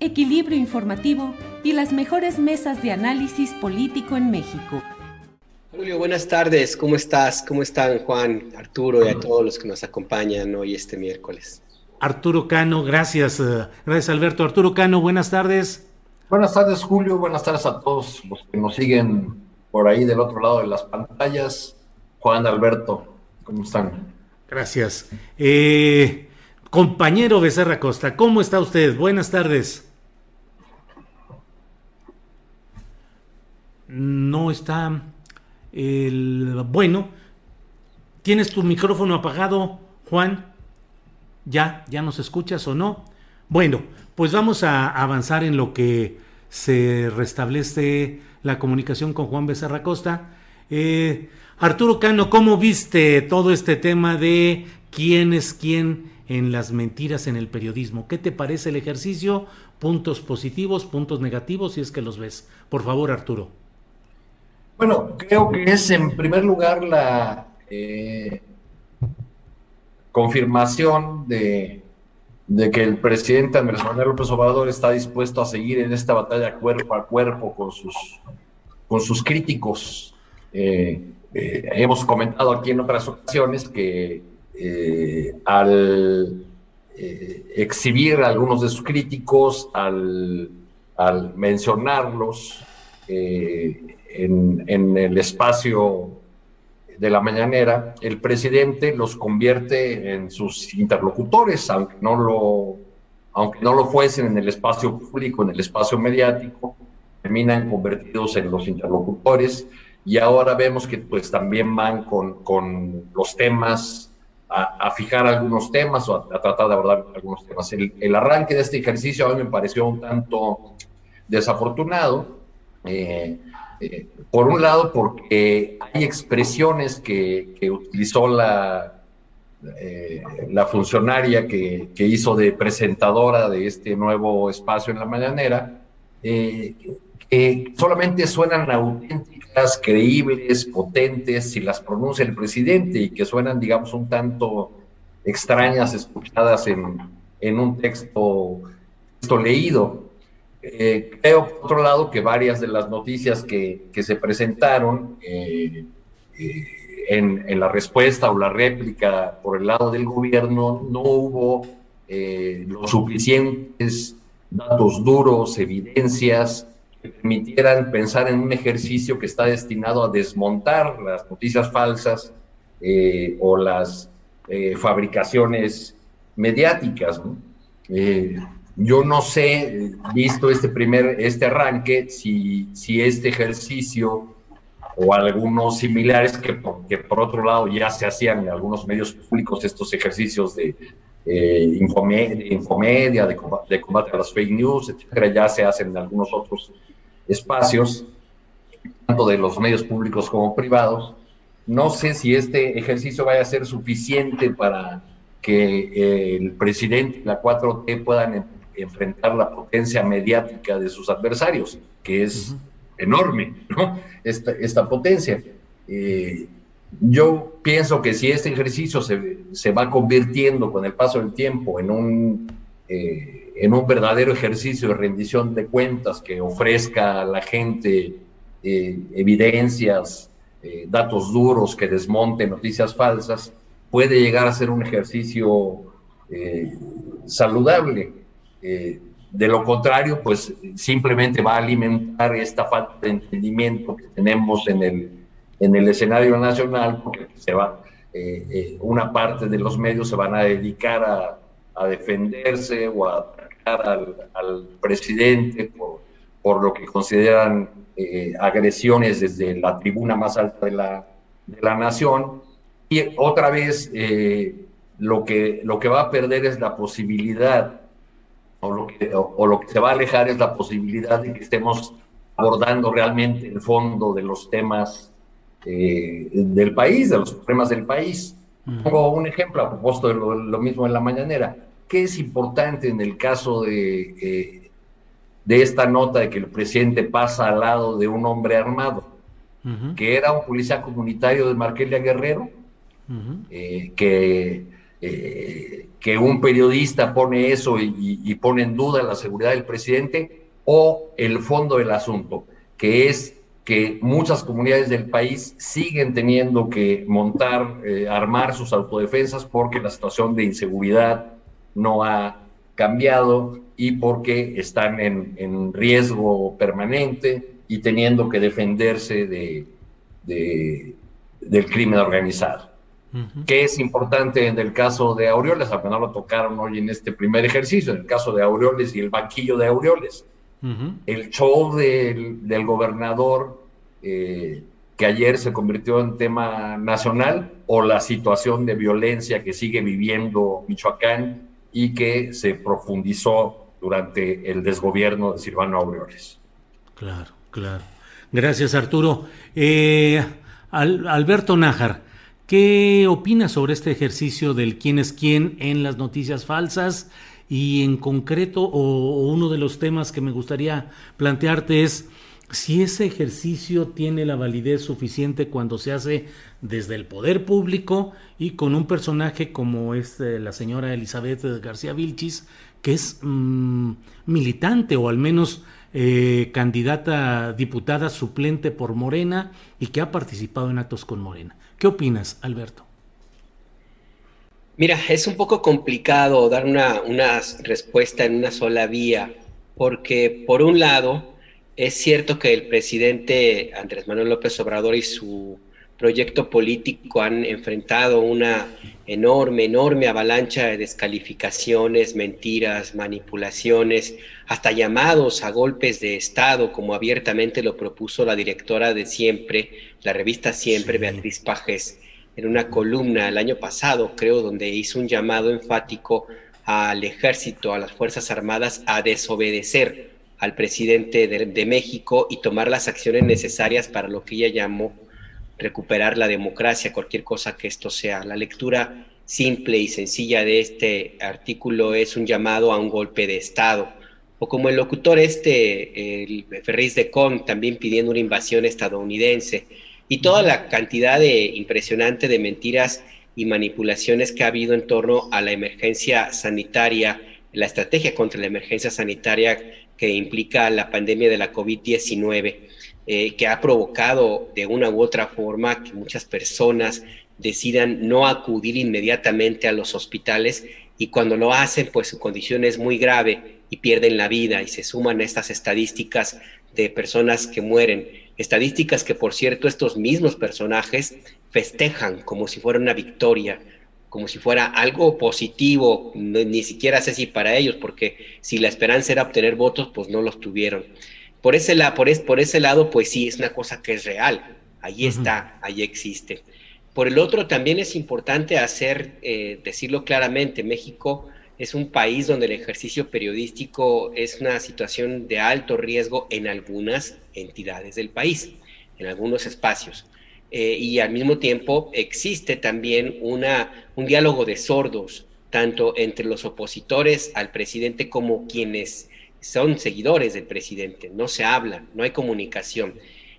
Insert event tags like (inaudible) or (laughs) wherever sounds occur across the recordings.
equilibrio informativo y las mejores mesas de análisis político en México. Julio, buenas tardes. ¿Cómo estás? ¿Cómo están Juan, Arturo y a todos los que nos acompañan hoy este miércoles? Arturo Cano, gracias. Eh, gracias Alberto. Arturo Cano, buenas tardes. Buenas tardes Julio, buenas tardes a todos los que nos siguen por ahí del otro lado de las pantallas. Juan, Alberto, ¿cómo están? Gracias. Eh, compañero Becerra Costa, ¿cómo está usted? Buenas tardes. No está el bueno. ¿Tienes tu micrófono apagado, Juan? ¿Ya? ¿Ya nos escuchas o no? Bueno, pues vamos a avanzar en lo que se restablece la comunicación con Juan Becerra Costa. Eh, Arturo Cano, ¿cómo viste todo este tema de quién es quién en las mentiras en el periodismo? ¿Qué te parece el ejercicio? Puntos positivos, puntos negativos, si es que los ves. Por favor, Arturo. Bueno, creo que es en primer lugar la eh, confirmación de, que el presidente Andrés Manuel López Obrador está dispuesto a seguir en esta batalla cuerpo a cuerpo con sus, con sus críticos. Eh, eh, hemos comentado aquí en otras ocasiones que al exhibir algunos de sus críticos, al, al mencionarlos, en, el espacio de la mañanera, el presidente los convierte en sus interlocutores, aunque no lo, aunque no lo fuesen en el espacio público, en el espacio mediático, terminan convertidos en los interlocutores y ahora vemos que pues también van con, con los temas, a, fijar algunos temas o a, tratar de abordar algunos temas. El, el, arranque de este ejercicio a mí me pareció un tanto desafortunado. Eh, por un lado, porque hay expresiones que, utilizó la, eh, la funcionaria que, hizo de presentadora de este nuevo espacio en la mañanera, eh, que solamente suenan auténticas, creíbles, potentes, si las pronuncia el presidente y que suenan, digamos, un tanto extrañas escuchadas en, un texto leído. Eh, creo, por otro lado, que varias de las noticias que, se presentaron eh, eh, en, la respuesta o la réplica por el lado del gobierno no hubo los suficientes datos duros, evidencias que permitieran pensar en un ejercicio que está destinado a desmontar las noticias falsas o las fabricaciones mediáticas. Yo no sé, visto este primer, este arranque, si, si este ejercicio o algunos similares que que por otro lado ya se hacían en algunos medios públicos, estos ejercicios de eh, infomedia, de, de, combate a las fake news, etcétera, ya se hacen en algunos otros espacios, tanto de los medios públicos como privados. No sé si este ejercicio vaya a ser suficiente para que eh, el presidente y la 4T puedan enfrentar la potencia mediática de sus adversarios, que es enorme, ¿no? Esta, esta potencia. Eh, yo pienso que si este ejercicio se, se, va convirtiendo con el paso del tiempo en un eh, en un verdadero ejercicio de rendición de cuentas que ofrezca a la gente eh, evidencias, eh, datos duros que desmonten noticias falsas, puede llegar a ser un ejercicio saludable. De lo contrario, pues simplemente va a alimentar esta falta de entendimiento que tenemos en el, en el escenario nacional, porque se va, una parte de los medios se van a dedicar a a defenderse o a atacar al, presidente por, por, lo que consideran eh, agresiones desde la tribuna más alta de la, de la nación. Y otra vez, eh, lo, que, lo que va a perder es la posibilidad, o lo, que, o, lo que se va a alejar es la posibilidad de que estemos abordando realmente el fondo de los temas eh, del país, de los problemas del país. Pongo un ejemplo a propósito de lo, mismo en la mañanera. ¿Qué es importante en el caso de, eh, de esta nota de que el presidente pasa al lado de un hombre armado? Que era un policía comunitario de Marquelia Guerrero, eh, que, eh, que un periodista pone eso y, pone en duda la seguridad del presidente, o el fondo del asunto, que es que muchas comunidades del país siguen teniendo que montar, armar sus autodefensas porque la situación de inseguridad no ha cambiado y porque están en, riesgo permanente y teniendo que defenderse de, del crimen organizado. ¿Qué es importante en el caso de Aureoles? No lo tocaron hoy en este primer ejercicio, en el caso de Aureoles y el banquillo de Aureoles. El show del, gobernador eh, que ayer se convirtió en tema nacional o la situación de violencia que sigue viviendo Michoacán y que se profundizó durante el desgobierno de Silvano Aureoles. Claro, claro. Gracias, Arturo. Eh, Alberto Nájar, ¿qué opinas sobre este ejercicio del quién es quién en las noticias falsas? Y en concreto, o uno de los temas que me gustaría plantearte es si ese ejercicio tiene la validez suficiente cuando se hace desde el poder público y con un personaje como es eh, la señora Elizabeth García Vilchis, que es mm, militante o al menos eh, candidata diputada suplente por Morena y que ha participado en actos con Morena. ¿Qué opinas, Alberto? Mira, es un poco complicado dar una, una respuesta en una sola vía, porque por un lado, es cierto que el presidente Andrés Manuel López Obrador y su proyecto político han enfrentado una enorme, enorme avalancha de descalificaciones, mentiras, manipulaciones, hasta llamados a golpes de Estado, como abiertamente lo propuso la directora de Siempre, la revista Siempre, Beatriz Pajes, en una columna el año pasado, creo, donde hizo un llamado enfático al ejército, a las Fuerzas Armadas, a desobedecer al presidente de, México y tomar las acciones necesarias para lo que ella llamó recuperar la democracia, cualquier cosa que esto sea. La lectura simple y sencilla de este artículo es un llamado a un golpe de Estado. O como el locutor este, el Ferris de Con, también pidiendo una invasión estadounidense. Y toda la cantidad de impresionante de mentiras y manipulaciones que ha habido en torno a la emergencia sanitaria, la estrategia contra la emergencia sanitaria que implica la pandemia de la COVID-19, eh, que ha provocado de una u otra forma que muchas personas decidan no acudir inmediatamente a los hospitales y cuando lo hacen, pues su condición es muy grave y pierden la vida y se suman estas estadísticas de personas que mueren. Estadísticas que, por cierto, estos mismos personajes festejan como si fuera una victoria, como si fuera algo positivo, ni siquiera sé si para ellos, porque si la esperanza era obtener votos, pues no los tuvieron. Por ese, por, por ese lado, pues sí, es una cosa que es real, ahí está, ahí existe. Por el otro, también es importante hacer, eh, decirlo claramente, México es un país donde el ejercicio periodístico es una situación de alto riesgo en algunas entidades del país, en algunos espacios. Eh, y al mismo tiempo existe también una, un diálogo de sordos, tanto entre los opositores al presidente como quienes son seguidores del presidente. No se habla, no hay comunicación.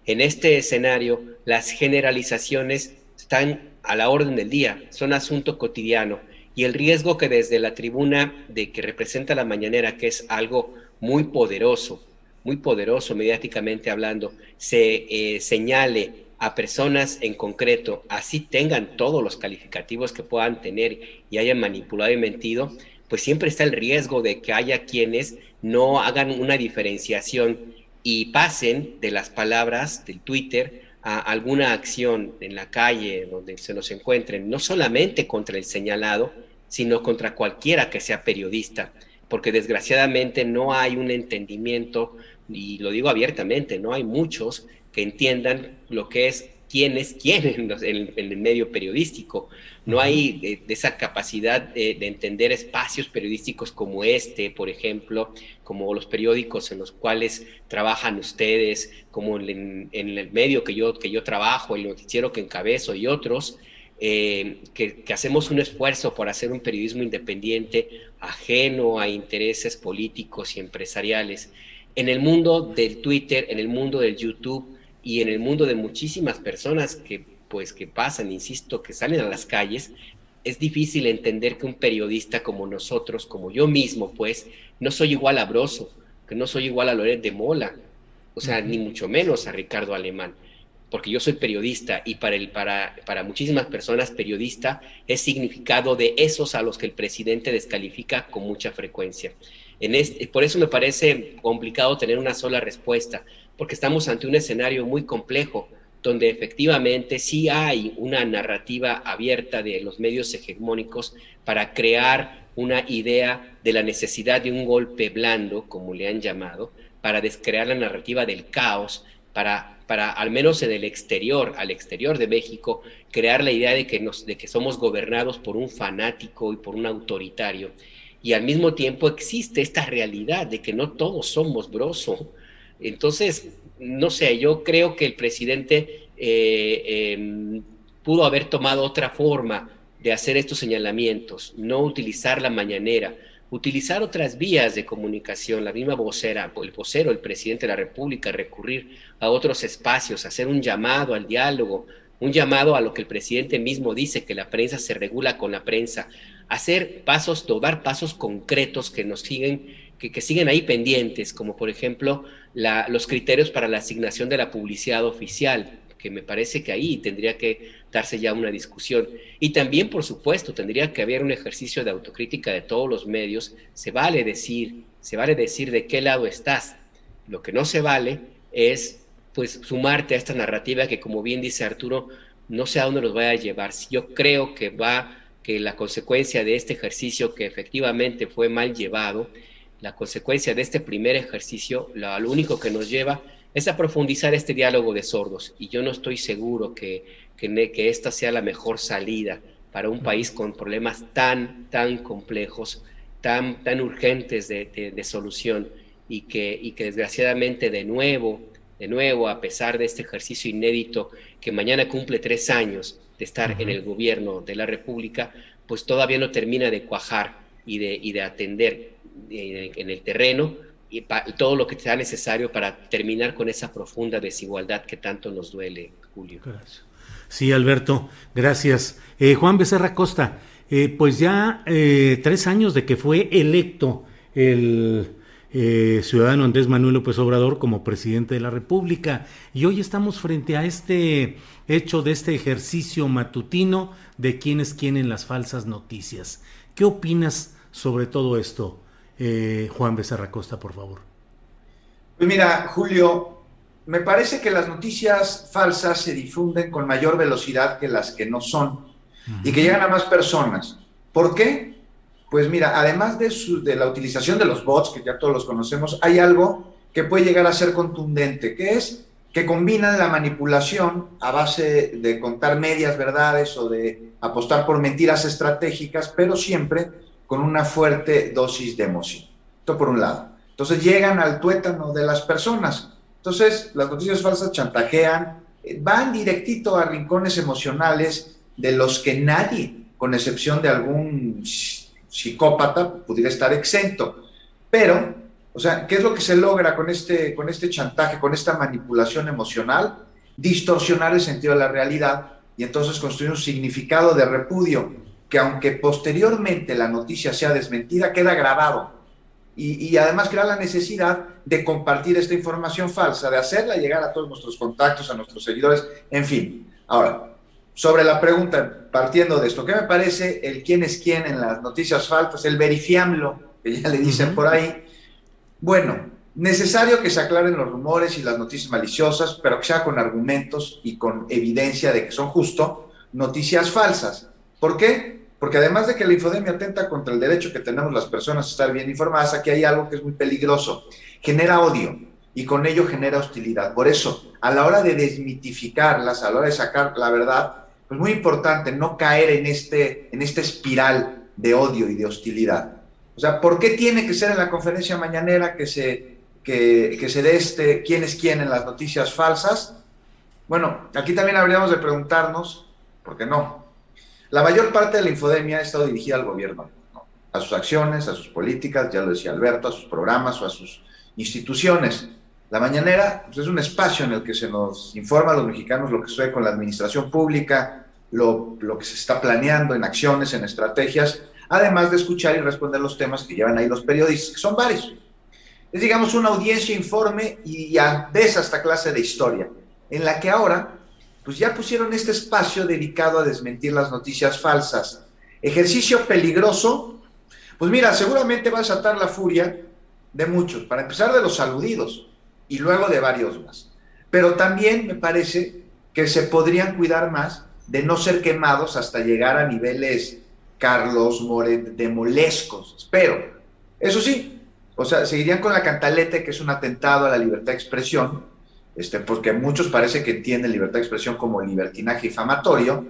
En este escenario, las generalizaciones están a la orden del día, son asunto cotidiano. Y el riesgo que desde la tribuna de que representa la mañanera, que es algo muy poderoso, muy poderoso mediáticamente hablando, se eh, señale a personas en concreto, así tengan todos los calificativos que puedan tener y hayan manipulado y mentido, pues siempre está el riesgo de que haya quienes no hagan una diferenciación y pasen de las palabras del Twitter a alguna acción en la calle donde se nos encuentren, no solamente contra el señalado, sino contra cualquiera que sea periodista, porque desgraciadamente no hay un entendimiento, y lo digo abiertamente, no hay muchos que entiendan lo que es quién es quién en, el medio periodístico. No hay eh, esa capacidad de, entender espacios periodísticos como este, por ejemplo, como los periódicos en los cuales trabajan ustedes, como en, el medio que yo, que yo trabajo, el noticiero que encabezo y otros, eh, que, que, hacemos un esfuerzo por hacer un periodismo independiente, ajeno a intereses políticos y empresariales. En el mundo del Twitter, en el mundo del YouTube, y en el mundo de muchísimas personas que pues que pasan, insisto, que salen a las calles, es difícil entender que un periodista como nosotros, como yo mismo, pues, no soy igual a Broso, que no soy igual a Loret de Mola, o sea, ni mucho menos a Ricardo Alemán, porque yo soy periodista y para, el, para, para muchísimas personas periodista es significado de esos a los que el presidente descalifica con mucha frecuencia. En este, por eso me parece complicado tener una sola respuesta porque estamos ante un escenario muy complejo, donde efectivamente sí hay una narrativa abierta de los medios hegemónicos para crear una idea de la necesidad de un golpe blando, como le han llamado, para descrear la narrativa del caos, para, para al menos en el exterior, al exterior de México, crear la idea de que, nos, de que somos gobernados por un fanático y por un autoritario. Y al mismo tiempo existe esta realidad de que no todos somos broso, entonces, no sé, yo creo que el presidente eh, em, pudo haber tomado otra forma de hacer estos señalamientos, no utilizar la mañanera, utilizar otras vías de comunicación, la misma vocera, el vocero, el presidente de la República, recurrir a otros espacios, hacer un llamado al diálogo, un llamado a lo que el presidente mismo dice, que la prensa se regula con la prensa, hacer pasos, tomar pasos concretos que nos siguen, que, que siguen ahí pendientes, como por ejemplo los criterios para la asignación de la publicidad oficial, que me parece que ahí tendría que darse ya una discusión. Y también, por supuesto, tendría que haber un ejercicio de autocrítica de todos los medios. Se vale decir, se vale decir de qué lado estás. Lo que no se vale es pues sumarte a esta narrativa que como bien dice Arturo, no sé a dónde nos vaya a llevar. Yo creo que va que la consecuencia de este ejercicio que efectivamente fue mal llevado la consecuencia de este primer ejercicio, lo, único que nos lleva es a profundizar este diálogo de sordos. Y yo no estoy seguro que, que, esta sea la mejor salida para un país con problemas tan, tan complejos, tan, tan urgentes de, de, solución. Y que, y que desgraciadamente de nuevo, de nuevo, a pesar de este ejercicio inédito que mañana cumple tres años de estar en el gobierno de la República, pues todavía no termina de cuajar y de, y de atender en el terreno y todo lo que sea necesario para terminar con esa profunda desigualdad que tanto nos duele, Julio. Gracias. Sí, Alberto, gracias. Eh, Juan Becerra Costa, eh, pues ya eh, tres años de que fue electo el ciudadano Andrés Manuel López Obrador como presidente de la República y hoy estamos frente a este hecho de este ejercicio matutino de quiénes quieren las falsas noticias. ¿Qué opinas sobre todo esto, eh, Juan Becerra Costa, por favor. Pues mira, Julio, me parece que las noticias falsas se difunden con mayor velocidad que las que no son y que llegan a más personas. ¿Por qué? Pues mira, además de, de la utilización de los bots, que ya todos los conocemos, hay algo que puede llegar a ser contundente, que es que combinan la manipulación a base de contar medias verdades o de apostar por mentiras estratégicas, pero siempre con una fuerte dosis de emoción. Esto por un lado. Entonces llegan al tuétano de las personas. Entonces las noticias falsas chantajean, eh, van directito a rincones emocionales de los que nadie, con excepción de algún psicópata, pudiera estar exento. Pero, o sea, ¿qué es lo que se logra con este, con este chantaje, con esta manipulación emocional? Distorsionar el sentido de la realidad y entonces construir un significado de repudio que aunque posteriormente la noticia sea desmentida, queda grabado. Y, y, además crea la necesidad de compartir esta información falsa, de hacerla llegar a todos nuestros contactos, a nuestros seguidores, en fin. Ahora, sobre la pregunta, partiendo de esto, ¿qué me parece el quién es quién en las noticias falsas, el verifiamlo, que ya le dicen por ahí? Bueno, necesario que se aclaren los rumores y las noticias maliciosas, pero que sea con argumentos y con evidencia de que son justo noticias falsas. ¿Por qué? Porque además de que la infodemia atenta contra el derecho que tenemos las personas a estar bien informadas, aquí hay algo que es muy peligroso. Genera odio y con ello genera hostilidad. Por eso, a la hora de desmitificarlas, a la hora de sacar la verdad, pues muy importante no caer en, este, en esta espiral de odio y de hostilidad. O sea, ¿por qué tiene que ser en la conferencia mañanera que se, que, que se dé este quién es quién en las noticias falsas? Bueno, aquí también habríamos de preguntarnos, ¿por qué no? La mayor parte de la infodemia ha estado dirigida al gobierno, a sus acciones, a sus políticas, ya lo decía Alberto, a sus programas o a sus instituciones. La mañanera pues, es un espacio en el que se nos informa a los mexicanos lo que sucede con la administración pública, lo, lo que se está planeando en acciones, en estrategias, además de escuchar y responder los temas que llevan ahí los periodistas, que son varios. Es, digamos, una audiencia informe y a veces esta clase de historia, en la que ahora pues ya pusieron este espacio dedicado a desmentir las noticias falsas. Ejercicio peligroso, pues mira, seguramente va a desatar la furia de muchos, para empezar de los aludidos y luego de varios más. Pero también me parece que se podrían cuidar más de no ser quemados hasta llegar a niveles Carlos Moret de molescos. Espero. Eso sí, o sea, seguirían con la cantalete, que es un atentado a la libertad de expresión, este, porque muchos parece que entienden libertad de expresión como libertinaje difamatorio,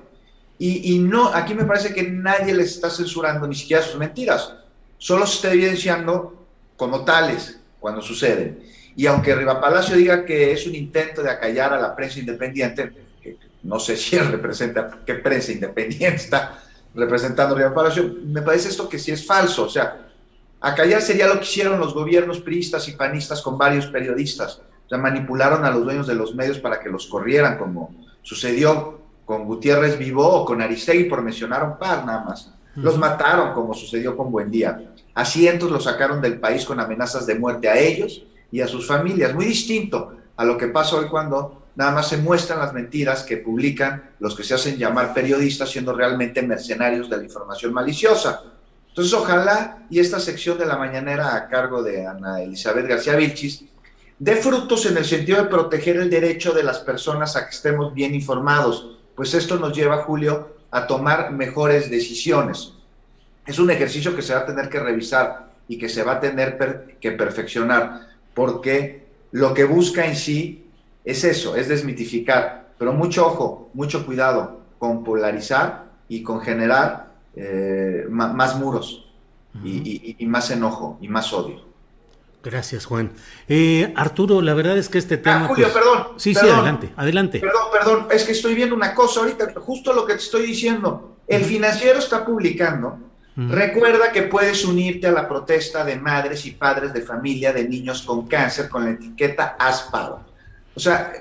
y, y, no, aquí me parece que nadie les está censurando ni siquiera sus mentiras, solo se está evidenciando como tales cuando suceden. Y aunque Riva Palacio diga que es un intento de acallar a la prensa independiente, que no sé (laughs) si él representa, qué prensa independiente está representando Riva Palacio, me parece esto que sí es falso, o sea, acallar sería lo que hicieron los gobiernos priistas y panistas con varios periodistas sea, manipularon a los dueños de los medios para que los corrieran, como sucedió con Gutiérrez Vivó o con Aristegui, por mencionar un par nada más. Los mataron, como sucedió con Buendía. A cientos los sacaron del país con amenazas de muerte a ellos y a sus familias. Muy distinto a lo que pasa hoy cuando nada más se muestran las mentiras que publican los que se hacen llamar periodistas siendo realmente mercenarios de la información maliciosa. Entonces, ojalá y esta sección de la mañanera a cargo de Ana Elizabeth García Vilchis dé frutos en el sentido de proteger el derecho de las personas a que estemos bien informados, pues esto nos lleva, Julio, a tomar mejores decisiones. Es un ejercicio que se va a tener que revisar y que se va a tener que perfeccionar, porque lo que busca en sí es eso, es desmitificar, pero mucho ojo, mucho cuidado con polarizar y con generar eh, más muros y más enojo y más odio. Gracias, Juan. Eh, Arturo, la verdad es que este tema. Ah, Julio, pues, perdón. Sí, sí, adelante, adelante. Perdón, perdón, es que estoy viendo una cosa ahorita, justo lo que te estoy diciendo. El financiero está publicando. Recuerda que puedes unirte a la protesta de madres y padres de familia de niños con cáncer con la etiqueta ASPAO. O sea,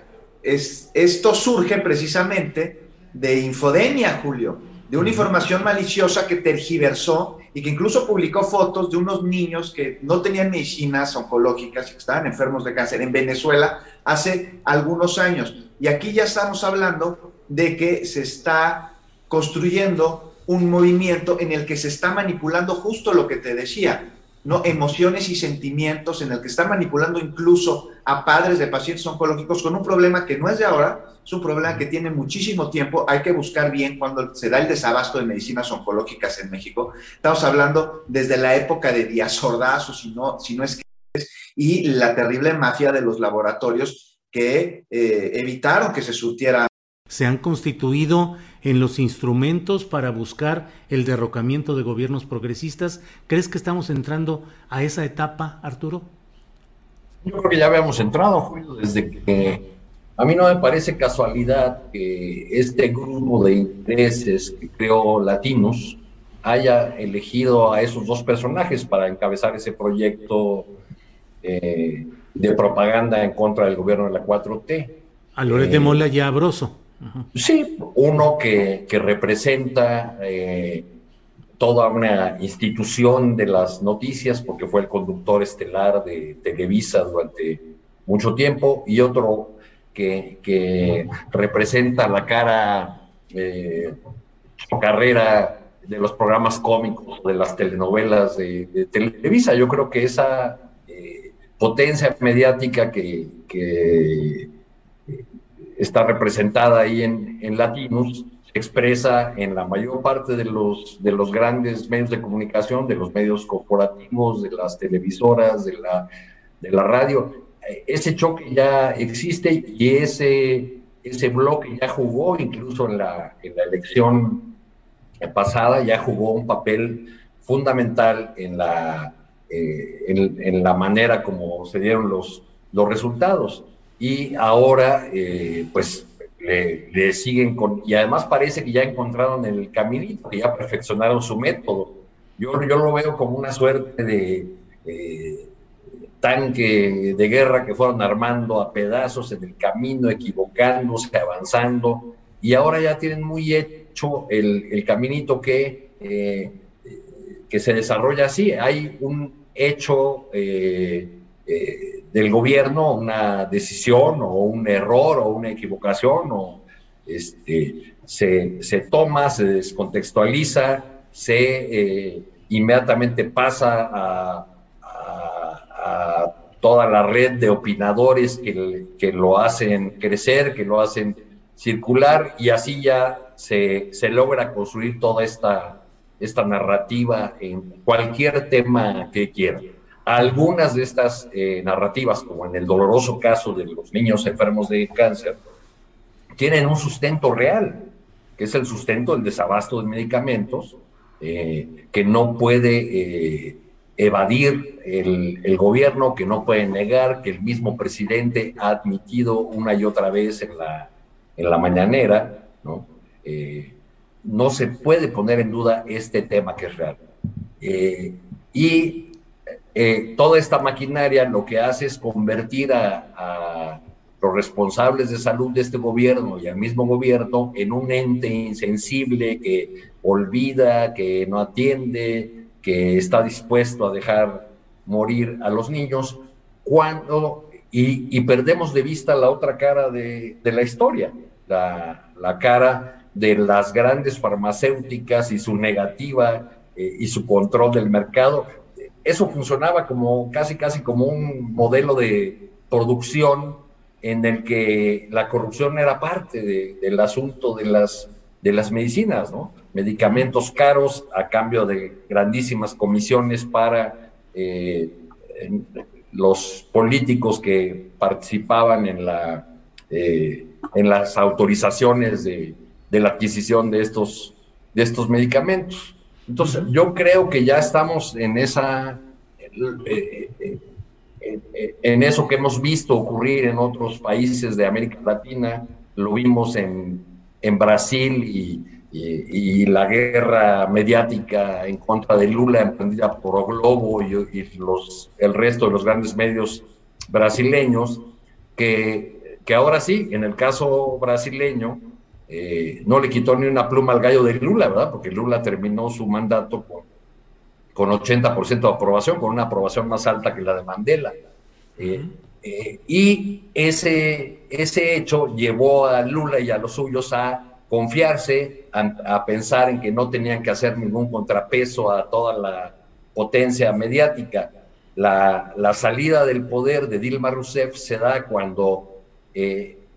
es, esto surge precisamente de infodemia, Julio, de una información maliciosa que tergiversó y que incluso publicó fotos de unos niños que no tenían medicinas oncológicas y que estaban enfermos de cáncer en Venezuela hace algunos años. Y aquí ya estamos hablando de que se está construyendo un movimiento en el que se está manipulando justo lo que te decía, ¿no? emociones y sentimientos, en el que está manipulando incluso a padres de pacientes oncológicos con un problema que no es de ahora, es un problema que tiene muchísimo tiempo. Hay que buscar bien cuando se da el desabasto de medicinas oncológicas en México. Estamos hablando desde la época de Díaz Ordaz, o si no, si no es que y la terrible mafia de los laboratorios que eh, evitaron que se surtiera. Se han constituido en los instrumentos para buscar el derrocamiento de gobiernos progresistas. ¿Crees que estamos entrando a esa etapa, Arturo? Yo creo que ya habíamos entrado, Julio, desde que a mí no me parece casualidad que este grupo de intereses que creó Latinos haya elegido a esos dos personajes para encabezar ese proyecto eh, de propaganda en contra del gobierno de la 4T. A Loret de eh, Mola y a Broso. Sí, uno que, representa eh, toda una institución de las noticias, porque fue el conductor estelar de Televisa durante mucho tiempo, y otro que, que representa la cara eh, carrera de los programas cómicos, de las telenovelas de, Televisa. Yo creo que esa eh, potencia mediática que, que, está representada ahí en, en Latinos se expresa en la mayor parte de los, de los grandes medios de comunicación, de los medios corporativos, de las televisoras, de la, de la radio. Ese choque ya existe y ese, ese bloque ya jugó incluso en la, en la elección pasada ya jugó un papel fundamental en la, eh, en, la manera como se dieron los, los resultados. Y ahora, eh, pues, le, siguen con... Y además parece que ya encontraron el caminito, que ya perfeccionaron su método. Yo, yo lo veo como una suerte de eh, tanque de guerra que fueron armando a pedazos en el camino, equivocándose, avanzando, y ahora ya tienen muy el, caminito que, eh, que se desarrolla así. Hay un hecho eh, del gobierno, una decisión o un error o una equivocación, o este, se, se toma, se descontextualiza, se inmediatamente pasa a, toda la red de opinadores que, que lo hacen crecer, que lo hacen circular y así ya se, se logra construir toda esta, esta narrativa en cualquier tema que quieran. Algunas de estas eh, narrativas, como en el doloroso caso de los niños enfermos de cáncer, tienen un sustento real, que es el sustento del desabasto de medicamentos, eh, que no puede eh, evadir el, el, gobierno, que no puede negar, que el mismo presidente ha admitido una y otra vez en la, en la mañanera, ¿no? Eh, no se puede poner en duda este tema que es real. Y eh, toda esta maquinaria lo que hace es convertir a, los responsables de salud de este gobierno y al mismo gobierno en un ente insensible que olvida, que no atiende, que está dispuesto a dejar morir a los niños, cuando, y, perdemos de vista la otra cara de, la historia, la, la cara de las grandes farmacéuticas y su negativa eh, y su control del mercado. Eso funcionaba como casi, casi como un modelo de producción en el que la corrupción era parte del asunto de las, de las medicinas, ¿no? Medicamentos caros a cambio de grandísimas comisiones para eh, los políticos que participaban en, la, eh, en las autorizaciones de, de la adquisición de estos, de estos medicamentos. Entonces, yo creo que ya estamos en esa, eh, eh, eh, en eso que hemos visto ocurrir en otros países de América Latina, lo vimos en, en Brasil y, y, la guerra mediática en contra de Lula emprendida por Globo y, y, los, el resto de los grandes medios brasileños, que, que ahora sí, en el caso brasileño, eh, no le quitó ni una pluma al gallo de Lula, ¿verdad? Porque Lula terminó su mandato con, con 80% de aprobación, con una aprobación más alta que la de Mandela. Eh, eh, y ese, ese hecho llevó a Lula y a los suyos a confiarse, a, pensar en que no tenían que hacer ningún contrapeso a toda la potencia mediática. La, la salida del poder de Dilma Rousseff se da cuando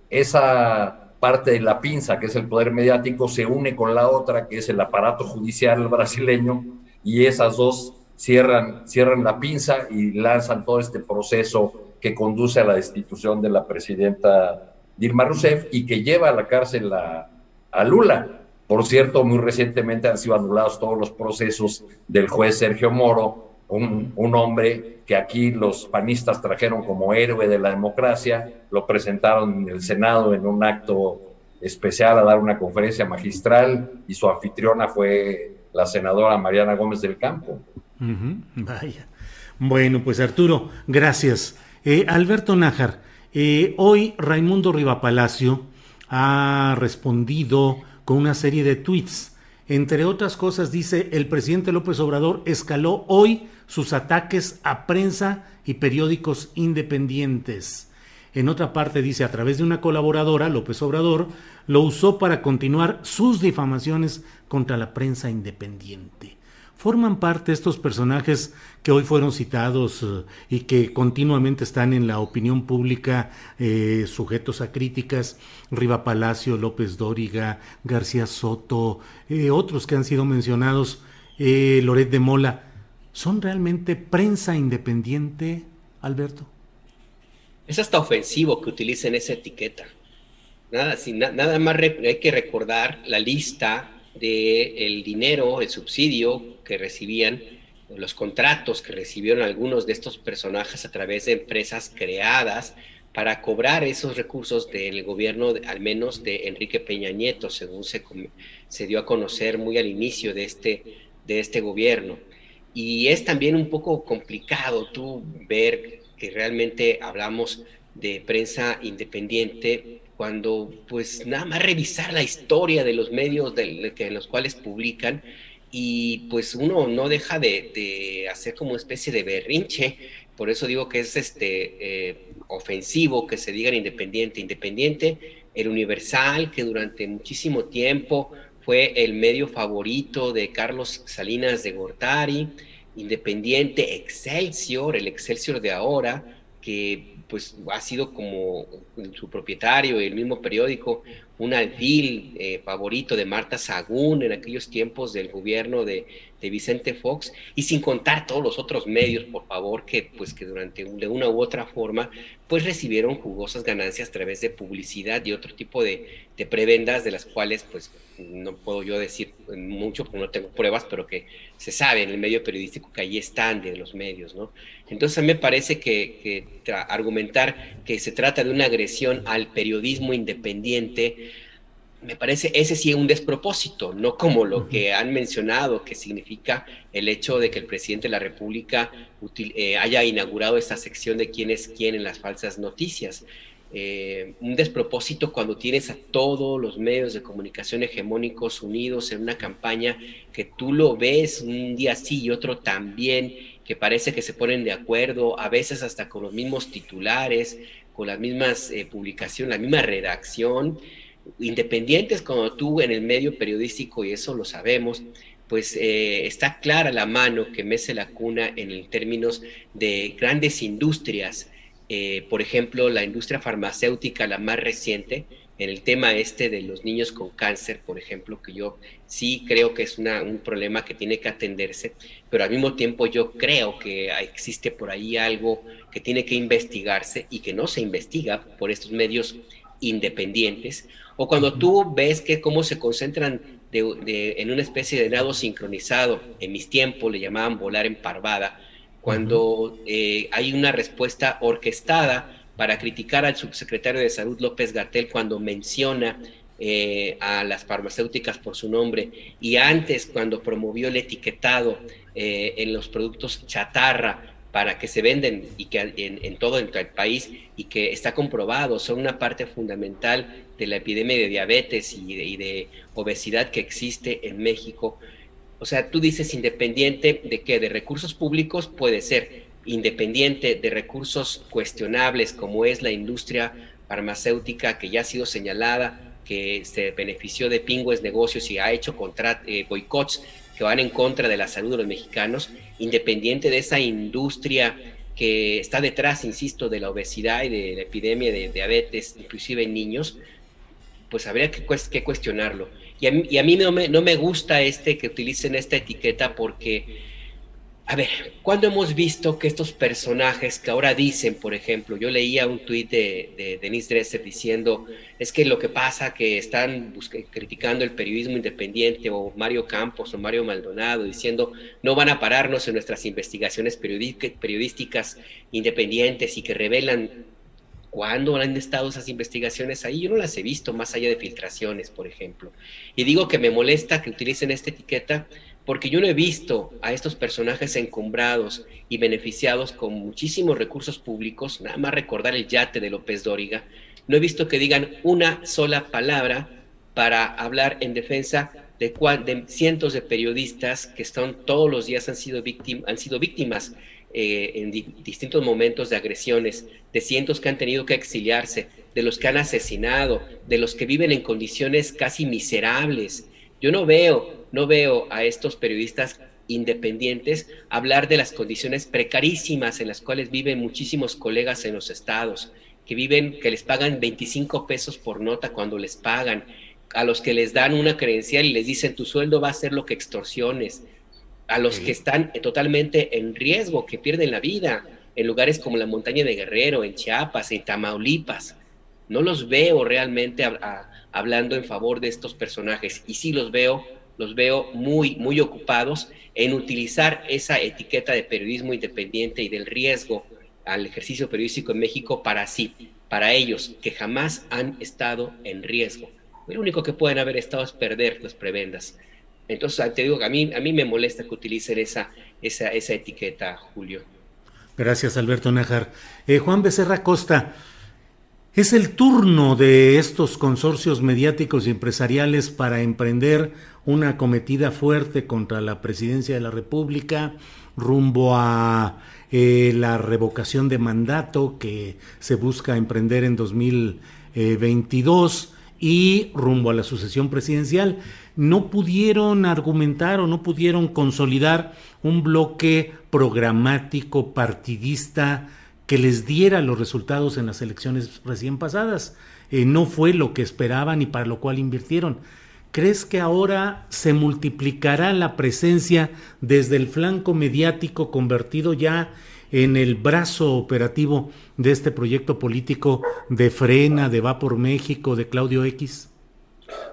esa parte de la pinza, que es el poder mediático, se une con la otra, que es el aparato judicial brasileño, y esas dos cierran, cierran la pinza y lanzan todo este proceso que conduce a la destitución de la presidenta Dilma Rousseff y que lleva a la cárcel a, a Lula. Por cierto, muy recientemente han sido anulados todos los procesos del juez Sergio Moro, un, hombre que aquí los panistas trajeron como héroe de la democracia, lo presentaron en el Senado en un acto especial a dar una conferencia magistral y su anfitriona fue la senadora Mariana Gómez del Campo. vaya. Bueno, pues Arturo, gracias. Eh, Alberto Nájar, eh, hoy Raimundo Rivapalacio ha respondido con una serie de tweets Entre otras cosas, dice el presidente López Obrador escaló hoy sus ataques a prensa y periódicos independientes. En otra parte dice, a través de una colaboradora, López Obrador lo usó para continuar sus difamaciones contra la prensa independiente. Forman parte estos personajes que hoy fueron citados eh, y que continuamente están en la opinión pública eh, sujetos a críticas, Riva Palacio, López Dóriga, García Soto, eh, otros que han sido mencionados, Loret de Mola, ¿son realmente prensa independiente, Alberto? Es hasta ofensivo que utilicen esa etiqueta. Nada, más hay que recordar la lista del dinero, el subsidio que recibían, los contratos que recibieron algunos de estos personajes a través de empresas creadas para cobrar esos recursos del gobierno, al menos de Enrique Peña Nieto, según se, se dio a conocer muy al inicio de este, de este gobierno. Y es también un poco complicado tú ver que realmente hablamos de prensa independiente cuando pues nada más revisar la historia de los medios de, en los cuales publican y pues uno no deja de, hacer como especie de berrinche, por eso digo que es este eh, ofensivo que se digan independiente, independiente, el Universal que durante muchísimo tiempo fue el medio favorito de Carlos Salinas de Gortari, Independiente, Excelsior, el Excelsior de ahora, que pues ha sido como su propietario y el mismo periódico, un alfil eh, favorito de Marta Sagún en aquellos tiempos del gobierno de, Vicente Fox, y sin contar todos los otros medios, por favor, que pues que durante de una u otra forma, pues recibieron jugosas ganancias a través de publicidad y otro tipo de, de prebendas de las cuales pues no puedo yo decir mucho porque no tengo pruebas, pero que se sabe en el medio periodístico que ahí están de los medios, ¿no? Entonces a mí me parece que, que argumentar que se trata de una agresión al periodismo independiente, me parece ese sí es un despropósito, no como lo que han mencionado, que significa el hecho de que el presidente de la República eh, haya inaugurado esta sección de quién es quién en las falsas noticias. Eh, un despropósito cuando tienes a todos los medios de comunicación hegemónicos unidos en una campaña que tú lo ves un día sí y otro también, que parece que se ponen de acuerdo, a veces hasta con los mismos titulares, con las mismas eh, publicaciones, la misma redacción, independientes como tú en el medio periodístico, y eso lo sabemos, pues eh, está clara la mano que mece la cuna en términos de grandes industrias eh, por ejemplo, la industria farmacéutica, la más reciente, en el tema este de los niños con cáncer, por ejemplo, que yo sí creo que es un problema que tiene que atenderse, pero al mismo tiempo yo creo que existe por ahí algo que tiene que investigarse y que no se investiga por estos medios independientes, o cuando tú ves que cómo se concentran en una especie de nado sincronizado, en mis tiempos le llamaban volar en parvada, cuando eh, hay una respuesta orquestada para criticar al subsecretario de Salud López Gatel cuando menciona eh, a las farmacéuticas por su nombre y antes cuando promovió el etiquetado eh, en los productos chatarra para que se venden y que en, todo el país y que está comprobado son una parte fundamental de la epidemia de diabetes y de obesidad que existe en México, o sea, tú dices independiente de qué, de recursos públicos puede ser, independiente de recursos cuestionables como es la industria farmacéutica que ya ha sido señalada, que se benefició de pingües negocios y ha hecho eh, boicots que van en contra de la salud de los mexicanos, independiente de esa industria que está detrás, insisto, de la obesidad y de la epidemia de diabetes, inclusive en niños, pues habría que, que cuestionarlo. Y a mí, no, me, no me gusta este que utilicen esta etiqueta porque, a ver, ¿cuándo hemos visto que estos personajes que ahora dicen, por ejemplo, yo leía un tuit de, Denise Dresser diciendo, es que lo que pasa que están criticando el periodismo independiente o Mario Campos o Mario Maldonado diciendo, no van a pararnos en nuestras investigaciones periodísticas independientes y que revelan ¿Cuándo han estado esas investigaciones ahí? Yo no las he visto más allá de filtraciones, por ejemplo. Y digo que me molesta que utilicen esta etiqueta porque yo no he visto a estos personajes encumbrados y beneficiados con muchísimos recursos públicos, nada más recordar el yate de López Dóriga, no he visto que digan una sola palabra para hablar en defensa de, cientos de periodistas que están todos los días han sido, han sido víctimas eh, en distintos momentos de agresiones, de cientos que han tenido que exiliarse, de los que han asesinado, de los que viven en condiciones casi miserables. Yo no veo, no veo a estos periodistas independientes hablar de las condiciones precarísimas en las cuales viven muchísimos colegas en los estados, que viven, que les pagan 25 pesos por nota cuando les pagan, a los que les dan una credencial y les dicen tu sueldo va a ser lo que extorsiones, a los que están totalmente en riesgo, que pierden la vida en lugares como la montaña de Guerrero, en Chiapas, en Tamaulipas. No los veo realmente hablando en favor de estos personajes y sí los veo, los veo muy, muy ocupados en utilizar esa etiqueta de periodismo independiente y del riesgo al ejercicio periodístico en México para sí, para ellos, que jamás han estado en riesgo. Lo único que pueden haber estado es perder las prebendas. Entonces, te digo que a mí, a mí me molesta que utilicen esa, esa, esa etiqueta, Julio. Gracias, Alberto Nájar. Eh, Juan Becerra Costa, es el turno de estos consorcios mediáticos y empresariales para emprender una acometida fuerte contra la presidencia de la República rumbo a eh, la revocación de mandato que se busca emprender en 2022 y rumbo a la sucesión presidencial, no pudieron argumentar o no pudieron consolidar un bloque programático partidista que les diera los resultados en las elecciones recién pasadas. Eh, no fue lo que esperaban y para lo cual invirtieron. ¿Crees que ahora se multiplicará la presencia desde el flanco mediático convertido ya en el brazo operativo de este proyecto político de Frena, de Va por México, de Claudio X?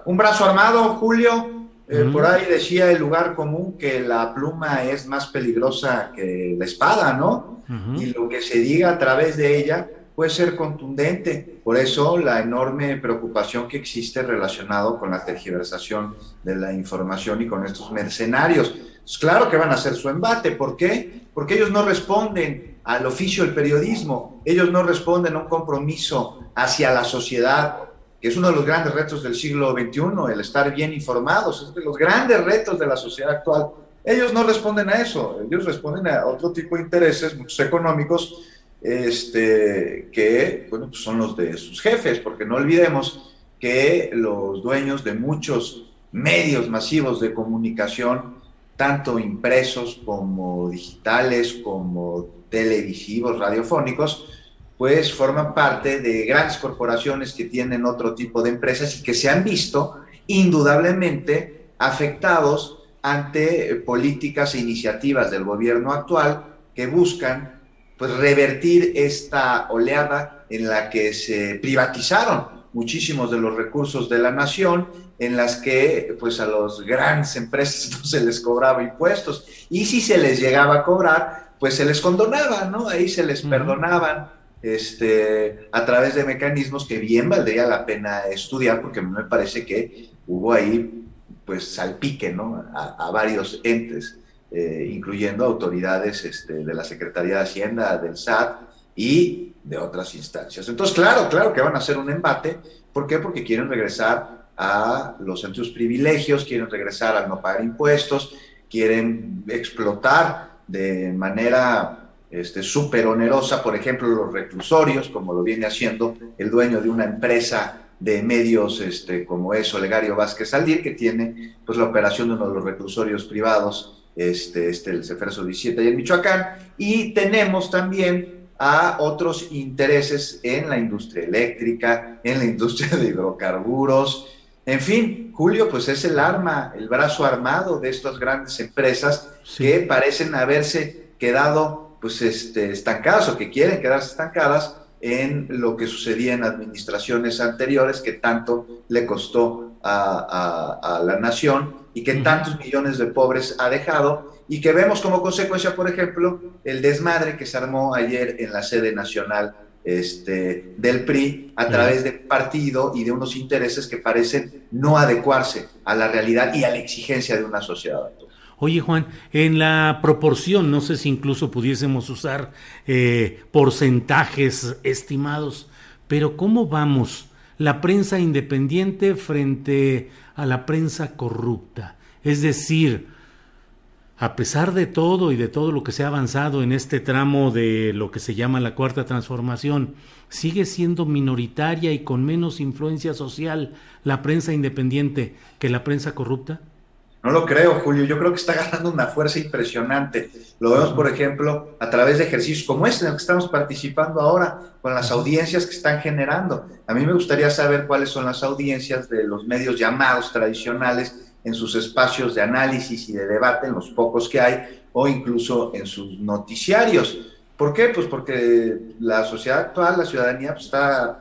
Un brazo armado, Julio. Eh, por ahí decía el lugar común que la pluma es más peligrosa que la espada, ¿no? Y lo que se diga a través de ella puede ser contundente. Por eso la enorme preocupación que existe relacionado con la tergiversación de la información y con estos mercenarios. Pues claro que van a hacer su embate. ¿Por qué? Porque ellos no responden al oficio del periodismo, ellos no responden a un compromiso hacia la sociedad, que es uno de los grandes retos del siglo XXI, el estar bien informados, es de los grandes retos de la sociedad actual. Ellos no responden a eso, ellos responden a otro tipo de intereses, muchos económicos, este, que bueno, pues son los de sus jefes, porque no olvidemos que los dueños de muchos medios masivos de comunicación tanto impresos como digitales, como televisivos, radiofónicos, pues forman parte de grandes corporaciones que tienen otro tipo de empresas y que se han visto indudablemente afectados ante políticas e iniciativas del gobierno actual que buscan pues revertir esta oleada en la que se privatizaron muchísimos de los recursos de la nación en las que pues a los grandes empresas (laughs) no se les cobraba impuestos y si se les llegaba a cobrar pues se les condonaba, ¿no? Ahí se les perdonaban este, a través de mecanismos que bien valdría la pena estudiar porque me parece que hubo ahí pues salpique, ¿no? A, varios entes, eh, incluyendo autoridades este, de la Secretaría de Hacienda, del SAT y de otras instancias. Entonces, claro, claro que van a hacer un embate. ¿Por qué? Porque quieren regresar a los centros privilegios, quieren regresar al no pagar impuestos, quieren explotar de manera este, súper onerosa, por ejemplo, los reclusorios, como lo viene haciendo el dueño de una empresa de medios este, como es Olegario Vázquez Aldir, que tiene pues, la operación de uno de los reclusorios privados, este, este, el Ceferso 17 y en Michoacán, y tenemos también a otros intereses en la industria eléctrica, en la industria de hidrocarburos, en fin, Julio, pues es el arma, el brazo armado de estas grandes empresas que parecen haberse quedado pues este, estancadas o que quieren quedarse estancadas en lo que sucedía en administraciones anteriores que tanto le costó a, la nación y que tantos millones de pobres ha dejado y que vemos como consecuencia, por ejemplo, el desmadre que se armó ayer en la sede nacional este, del PRI a través del partido y de unos intereses que parecen no adecuarse a la realidad y a la exigencia de una sociedad Oye Juan, en la proporción, no sé si incluso pudiésemos usar eh, porcentajes estimados, pero ¿cómo vamos? La prensa independiente frente a la prensa corrupta. Es decir, a pesar de todo y de todo lo que se ha avanzado en este tramo de lo que se llama la cuarta transformación, sigue siendo minoritaria y con menos influencia social la prensa independiente que la prensa corrupta? No lo creo, Julio. Yo creo que está ganando una fuerza impresionante. Lo vemos, por ejemplo, a través de ejercicios como este en el que estamos participando ahora, con las audiencias que están generando. A mí me gustaría saber cuáles son las audiencias de los medios llamados tradicionales en sus espacios de análisis y de debate, en los pocos que hay, o incluso en sus noticiarios. ¿Por qué? Pues porque la sociedad actual, la ciudadanía, pues está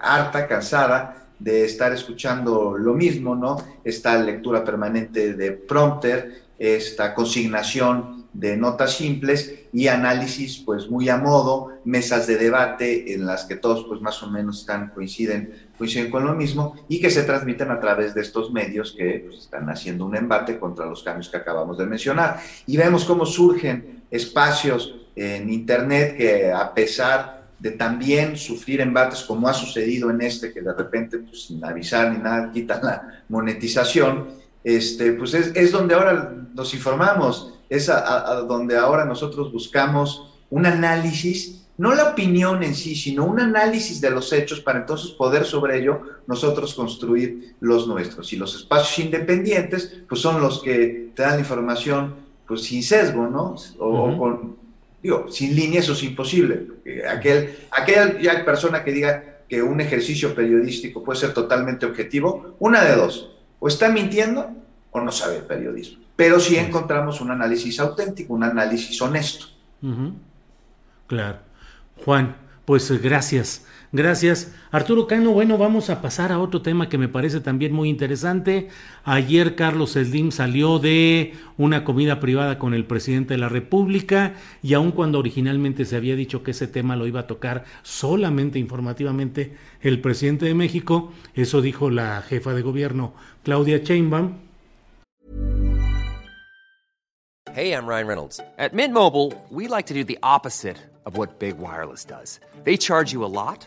harta, cansada de estar escuchando lo mismo, ¿no? Esta lectura permanente de prompter, esta consignación de notas simples y análisis pues muy a modo, mesas de debate en las que todos pues más o menos están, coinciden, coinciden con lo mismo y que se transmiten a través de estos medios que pues, están haciendo un embate contra los cambios que acabamos de mencionar. Y vemos cómo surgen espacios en Internet que a pesar de también sufrir embates como ha sucedido en este, que de repente pues, sin avisar ni nada quitan la monetización, este, pues es, es donde ahora nos informamos es a, donde ahora nosotros buscamos un análisis, no la opinión en sí, sino un análisis de los hechos para entonces poder sobre ello nosotros construir los nuestros. Y los espacios independientes, pues son los que te dan la información pues sin sesgo, ¿no? O, con, digo, sin línea eso es imposible. Aquel, aquella persona que diga que un ejercicio periodístico puede ser totalmente objetivo, una de dos, o está mintiendo o no sabe el periodismo pero sí encontramos un análisis auténtico, un análisis honesto. Claro. Juan, pues gracias. Gracias. Arturo Cano, bueno, vamos a pasar a otro tema que me parece también muy interesante. Ayer Carlos Slim salió de una comida privada con el presidente de la República y aun cuando originalmente se había dicho que ese tema lo iba a tocar solamente informativamente el presidente de México, eso dijo la jefa de gobierno Claudia Sheinbaum, Hey, I'm Ryan Reynolds. At Mint Mobile, we like to do the opposite of what Big Wireless does. They charge you a lot,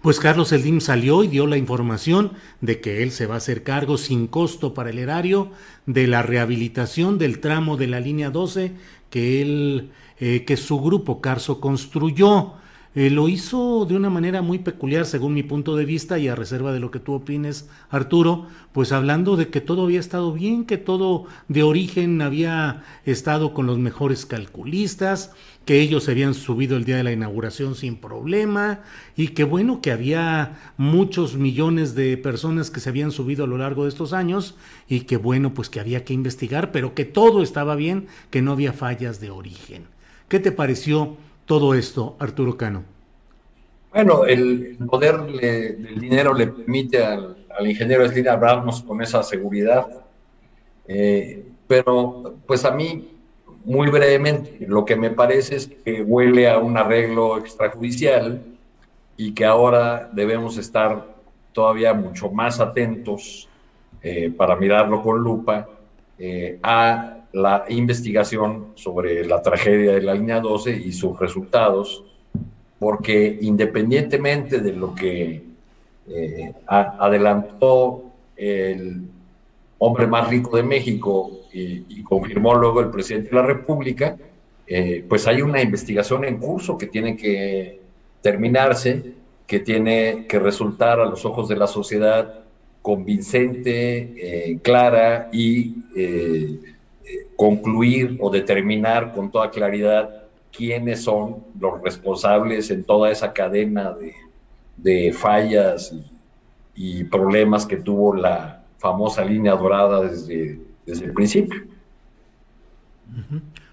Pues Carlos Eldim salió y dio la información de que él se va a hacer cargo sin costo para el erario de la rehabilitación del tramo de la línea 12 que él, eh, que su grupo Carso construyó. Eh, lo hizo de una manera muy peculiar según mi punto de vista y a reserva de lo que tú opines, Arturo, pues hablando de que todo había estado bien, que todo de origen había estado con los mejores calculistas, que ellos se habían subido el día de la inauguración sin problema y que bueno, que había muchos millones de personas que se habían subido a lo largo de estos años y que bueno, pues que había que investigar, pero que todo estaba bien, que no había fallas de origen. ¿Qué te pareció? todo esto, Arturo Cano? Bueno, el poder del dinero le permite al, ingeniero Slim hablarnos con esa seguridad, eh, pero pues a mí, muy brevemente, lo que me parece es que huele a un arreglo extrajudicial y que ahora debemos estar todavía mucho más atentos eh, para mirarlo con lupa eh, a la investigación sobre la tragedia de la línea 12 y sus resultados, porque independientemente de lo que eh, adelantó el hombre más rico de México y, confirmó luego el presidente de la República, eh, pues hay una investigación en curso que tiene que terminarse, que tiene que resultar a los ojos de la sociedad convincente, eh, clara y eh, concluir o determinar con toda claridad quiénes son los responsables en toda esa cadena de, fallas y, problemas que tuvo la famosa línea dorada desde, desde el principio.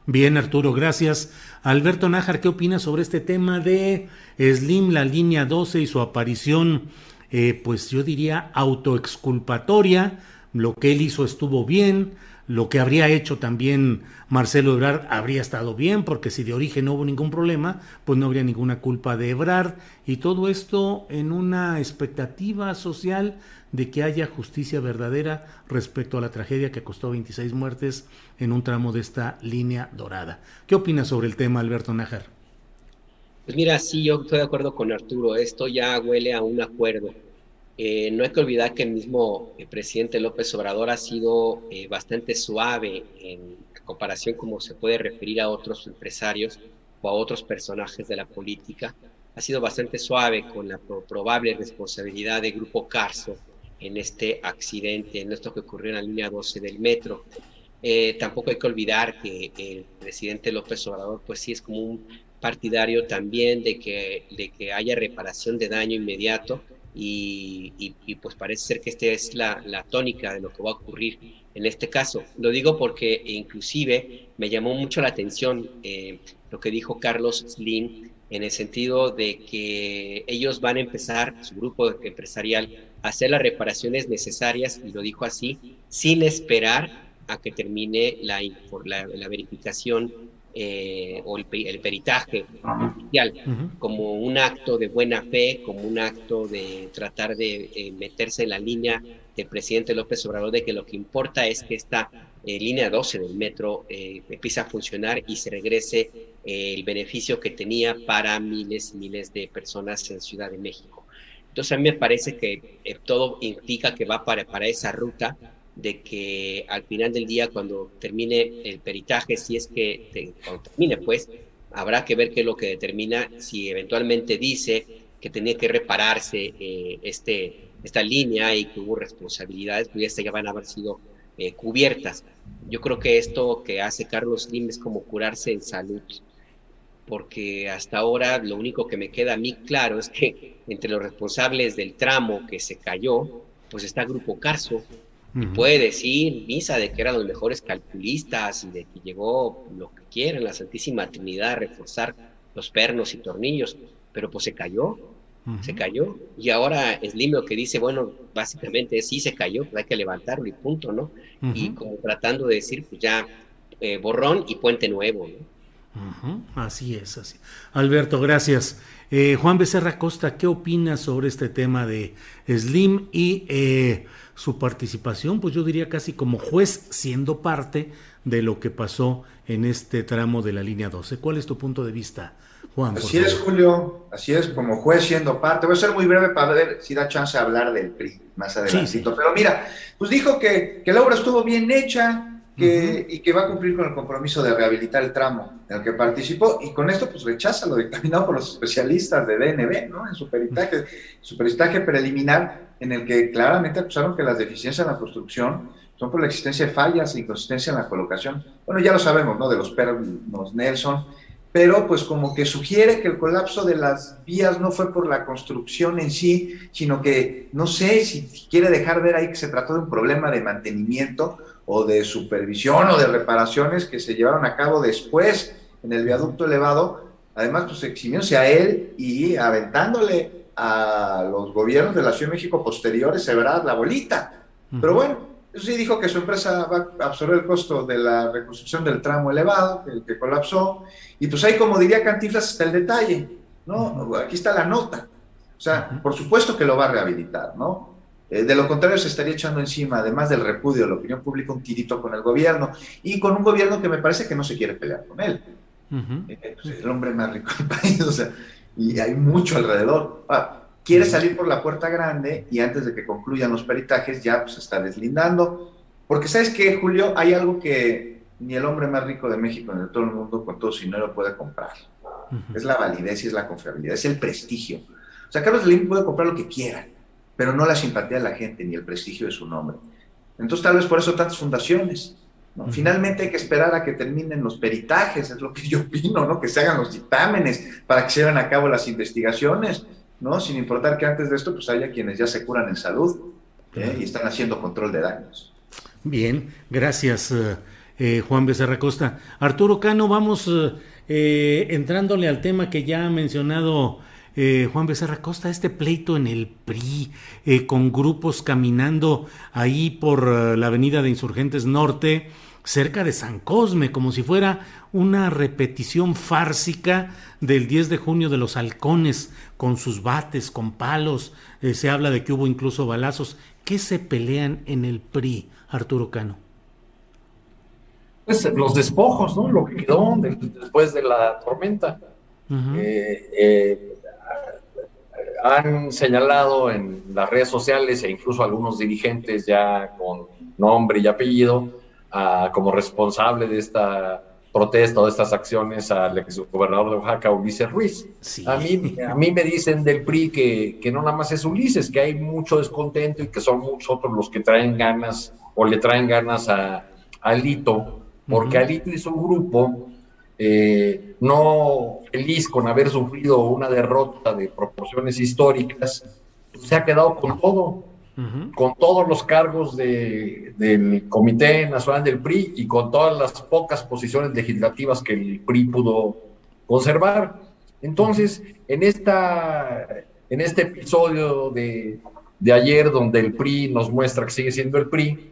Bien, Arturo, gracias. Alberto Nájar, ¿qué opinas sobre este tema de Slim, la línea 12 y su aparición, eh, pues yo diría, autoexculpatoria? Lo que él hizo estuvo bien, lo que habría hecho también Marcelo Ebrard habría estado bien, porque si de origen no hubo ningún problema, pues no habría ninguna culpa de Ebrard. Y todo esto en una expectativa social de que haya justicia verdadera respecto a la tragedia que costó 26 muertes en un tramo de esta línea dorada. ¿Qué opinas sobre el tema, Alberto Nájar? Pues mira, sí, yo estoy de acuerdo con Arturo. Esto ya huele a un acuerdo. Eh, no hay que olvidar que el mismo eh, presidente López Obrador ha sido eh, bastante suave en comparación como se puede referir a otros empresarios o a otros personajes de la política. Ha sido bastante suave con la probable responsabilidad de Grupo Carso en este accidente, en esto que ocurrió en la línea 12 del metro. tampoco hay que olvidar que el presidente López Obrador, pues sí es como un partidario también de que, de que haya reparación de daño inmediato y, pues parece ser que esta es la, tónica de lo que va a ocurrir en este caso. Lo digo porque inclusive me llamó mucho la atención eh, lo que dijo Carlos Slim en el sentido de que ellos van a empezar, su grupo empresarial, hacer las reparaciones necesarias, y lo dijo así, sin esperar a que termine la, la, la verificación eh, o el, peritaje oficial como un acto de buena fe, como un acto de tratar de eh, meterse en la línea del presidente López Obrador de que lo que importa es que esta eh, línea 12 del metro empiece a funcionar y se regrese el beneficio que tenía para miles y miles de personas en Ciudad de México. Entonces a mí me parece que todo indica que va para, para esa ruta de que al final del día, cuando termine el peritaje, si es que cuando termine, pues habrá que ver qué es lo que determina si eventualmente dice que tenía que repararse eh, este, esta línea y que hubo responsabilidades, pues ya van a haber sido eh, cubiertas. Yo creo que esto que hace Carlos Slim es como curarse en salud, porque hasta ahora lo único que me queda a mí claro es que entre los responsables del tramo que se cayó, pues está Grupo Carso, puede decir misa de que eran los mejores calculistas y de que llegó lo que quieren, la Santísima Trinidad, a reforzar los pernos y tornillos, pero pues se cayó, se cayó. Y ahora Slim lo que dice, bueno, básicamente sí se cayó, pues hay que levantarlo y punto, ¿no? Y como tratando de decir, pues ya eh, borrón y puente nuevo, ¿no? Así es, así. Alberto, gracias. Eh, Juan Becerra Costa, ¿qué opinas sobre este tema de Slim y eh, su participación, pues yo diría casi como juez, siendo parte de lo que pasó en este tramo de la línea 12. ¿Cuál es tu punto de vista, Juan? Así es, Julio, así es, como juez siendo parte. Voy a ser muy breve para ver si da chance de hablar del PRI más adelante. Pero mira, pues dijo que, que la obra estuvo bien hecha, que, y que va a cumplir con el compromiso de rehabilitar el tramo en el que participó y con esto pues rechaza lo dictaminado por los especialistas de DNB, ¿no? En su peritaje, su peritaje preliminar en el que claramente acusaron que las deficiencias en la construcción son por la existencia de fallas e inconsistencia en la colocación. Bueno, ya lo sabemos, ¿no? De los pernos Nelson, pero pues como que sugiere que el colapso de las vías no fue por la construcción en sí, sino que no sé si quiere dejar ver ahí que se trató de un problema de mantenimiento o de supervisión o de reparaciones que se llevaron a cabo después en el viaducto elevado, además pues eximióse a él y aventándole a los gobiernos de la Ciudad de México posteriores se verá la bolita. Pero bueno, eso sí dijo que su empresa va a absorber el costo de la reconstrucción del tramo elevado, el que colapsó, y pues ahí como diría Cantiflas está el detalle, ¿no? Aquí está la nota. O sea, por supuesto que lo va a rehabilitar, ¿no? Eh, de lo contrario, se estaría echando encima, además del repudio de la opinión pública, un tirito con el gobierno y con un gobierno que me parece que no se quiere pelear con él. Eh, pues, el hombre más rico del (laughs) país, o sea, y hay mucho alrededor. Ah, quiere salir por la puerta grande y antes de que concluyan los peritajes ya pues, se está deslindando. Porque, ¿sabes qué, Julio? Hay algo que ni el hombre más rico de México ni de todo el mundo con todo su dinero puede comprar. Es la validez y es la confiabilidad, es el prestigio. O sea, Carlos Slim puede comprar lo que quiera pero no la simpatía de la gente ni el prestigio de su nombre. Entonces tal vez por eso tantas fundaciones. Finalmente hay que esperar a que terminen los peritajes, es lo que yo opino, ¿no? que se hagan los dictámenes para que se lleven a cabo las investigaciones, ¿no? sin importar que antes de esto pues haya quienes ya se curan en salud ¿eh? y están haciendo control de daños. Bien, gracias eh, eh, Juan Becerra Costa. Arturo Cano, vamos entrándole al tema que ya ha mencionado eh, Juan Becerra Costa, este pleito en el PRI, eh, con grupos caminando ahí por eh, la avenida de Insurgentes Norte, cerca de San Cosme, como si fuera una repetición fársica del 10 de junio de los halcones, con sus bates, con palos, se habla de que hubo incluso balazos. ¿Qué se pelean en el PRI, Arturo Cano? Pues los despojos, ¿no? Lo que quedó después de la tormenta han señalado en las redes sociales e incluso algunos dirigentes ya con nombre y apellido como responsable de esta protesta o de estas acciones al exgobernador de Oaxaca, Ulises Ruiz. A, mí, a mí me dicen del PRI que, que no nada más es Ulises, que hay mucho descontento y que son muchos otros los que traen ganas o le traen ganas a, Alito, porque Alito hizo un grupo eh, no feliz con haber sufrido una derrota de proporciones históricas, se ha quedado con todo, con todos los cargos del Comité Nacional del PRI y con todas las pocas posiciones legislativas que el PRI pudo conservar. Entonces, en, esta, en este episodio de, ayer, donde el PRI nos muestra que sigue siendo el PRI,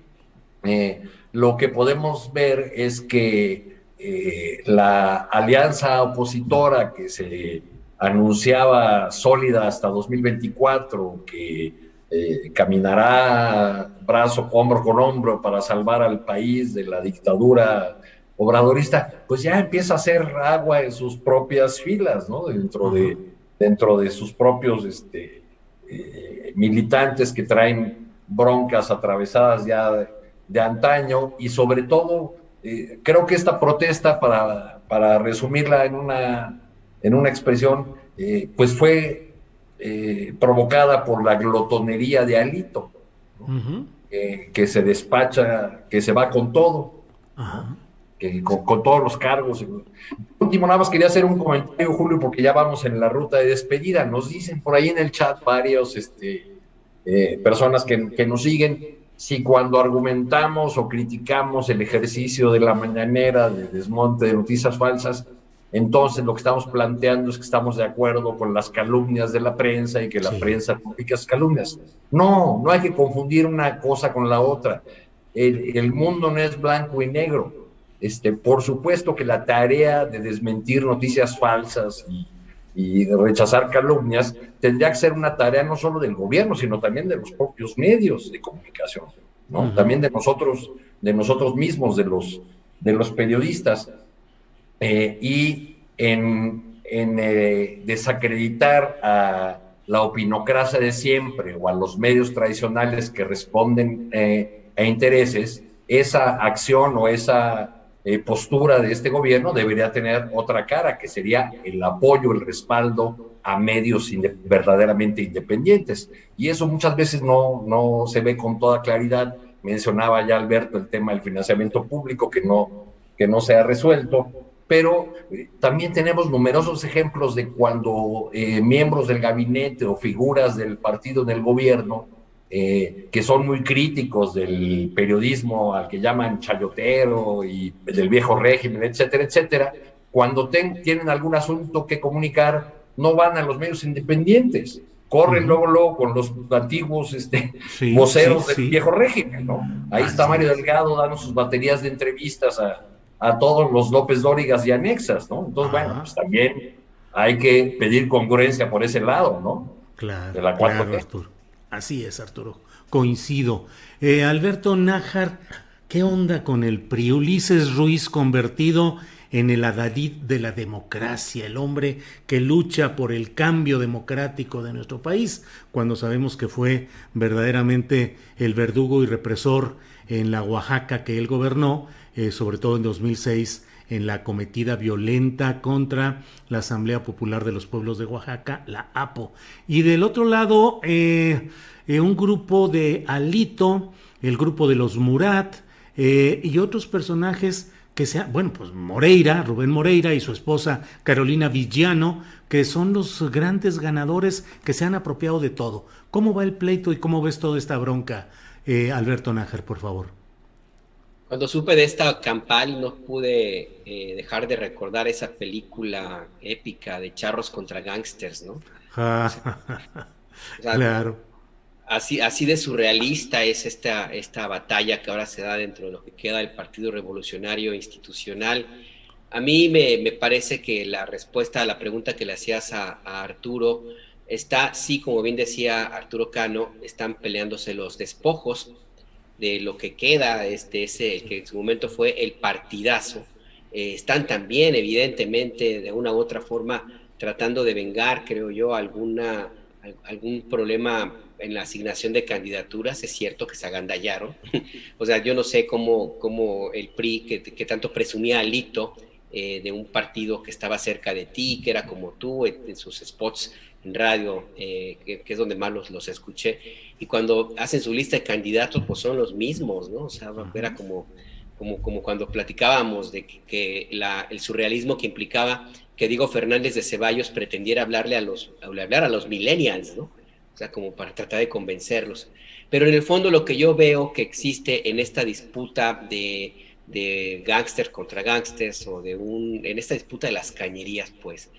eh, lo que podemos ver es que eh, la alianza opositora que se anunciaba sólida hasta 2024, que eh, caminará brazo hombro con hombro para salvar al país de la dictadura obradorista, pues ya empieza a hacer agua en sus propias filas, ¿no? Dentro de, dentro de sus propios este, eh, militantes que traen broncas atravesadas ya de antaño y sobre todo eh, creo que esta protesta, para, para, resumirla en una, en una expresión, eh, pues fue eh, provocada por la glotonería de Alito, que se despacha, que se va con todo, que, con, todos los cargos. Último, nada más quería hacer un comentario, Julio, porque ya vamos en la ruta de despedida. Nos dicen por ahí en el chat varios este, personas que, que nos siguen si cuando argumentamos o criticamos el ejercicio de la mañanera de desmonte de noticias falsas, entonces lo que estamos planteando es que estamos de acuerdo con las calumnias de la prensa y que la prensa publica esas calumnias. No, no hay que confundir una cosa con la otra. El, el, mundo no es blanco y negro. Este, por supuesto que la tarea de desmentir noticias falsas y y rechazar calumnias, tendría que ser una tarea no solo del gobierno, sino también de los propios medios de comunicación, ¿no? También de nosotros, de nosotros mismos, de los, de los periodistas. Eh, y en, en eh, desacreditar a la opinocracia de siempre o a los medios tradicionales que responden eh, a intereses, esa acción o esa eh, postura de este gobierno debería tener otra cara, que sería el apoyo, el respaldo a medios verdaderamente independientes. Y eso muchas veces no, no se ve con toda claridad. Mencionaba ya Alberto el tema del financiamiento público que no, que no se ha resuelto, pero eh, también tenemos numerosos ejemplos de cuando eh, miembros del gabinete o figuras del partido en el gobierno eh, que son muy críticos del periodismo al que llaman chayotero y del viejo régimen, etcétera, etcétera, cuando tienen algún asunto que comunicar, no van a los medios independientes, corren luego, luego con los antiguos este, voceros del viejo régimen, ¿no? Ahí está Mario Delgado dando sus baterías de entrevistas a, a todos los López Dórigas y anexas, ¿no? Entonces, bueno, pues también hay que pedir congruencia por ese lado, ¿no? Claro, de la claro, Así es, Arturo. Coincido. Eh, Alberto Nájar, ¿qué onda con el PRI? Ulises Ruiz convertido en el adalid de la democracia, el hombre que lucha por el cambio democrático de nuestro país, cuando sabemos que fue verdaderamente el verdugo y represor en la Oaxaca que él gobernó, eh, sobre todo en 2006 en la cometida violenta contra la Asamblea Popular de los Pueblos de Oaxaca, la APO. Y del otro lado, eh, eh, un grupo de Alito, el grupo de los Murat eh, y otros personajes que sean, bueno, pues Moreira, Rubén Moreira y su esposa Carolina Villano, que son los grandes ganadores que se han apropiado de todo. ¿Cómo va el pleito y cómo ves toda esta bronca, Alberto Nájar, por favor? Cuando supe de esta campal no pude eh, dejar de recordar esa película épica de charros contra gangsters, ¿no? (laughs) claro. Así, así de surrealista es esta, esta batalla que ahora se da dentro de lo que queda del Partido Revolucionario Institucional. A mí me, parece que la respuesta a la pregunta que le hacías a, a Arturo está, sí, como bien decía Arturo Cano, están peleándose los despojos de lo que queda, este, ese que en su momento fue el partidazo, eh, están también evidentemente de una u otra forma tratando de vengar, creo yo, alguna, algún problema en la asignación de candidaturas, es cierto que se agandallaron, (laughs) o sea, yo no sé cómo, cómo el PRI, que, tanto presumía alito eh, de un partido que estaba cerca de ti, que era como tú, en sus spots en radio, eh, que, es donde más los, escuché, y cuando hacen su lista de candidatos, pues son los mismos, ¿no? O sea, era como, como, como cuando platicábamos de que, el surrealismo que implicaba que Diego Fernández de Ceballos pretendiera hablarle a los, hablar a los millennials, ¿no? O sea, como para tratar de convencerlos. Pero en el fondo lo que yo veo que existe en esta disputa de, de gángster contra gángsters o de un, en esta disputa de las cañerías, pues,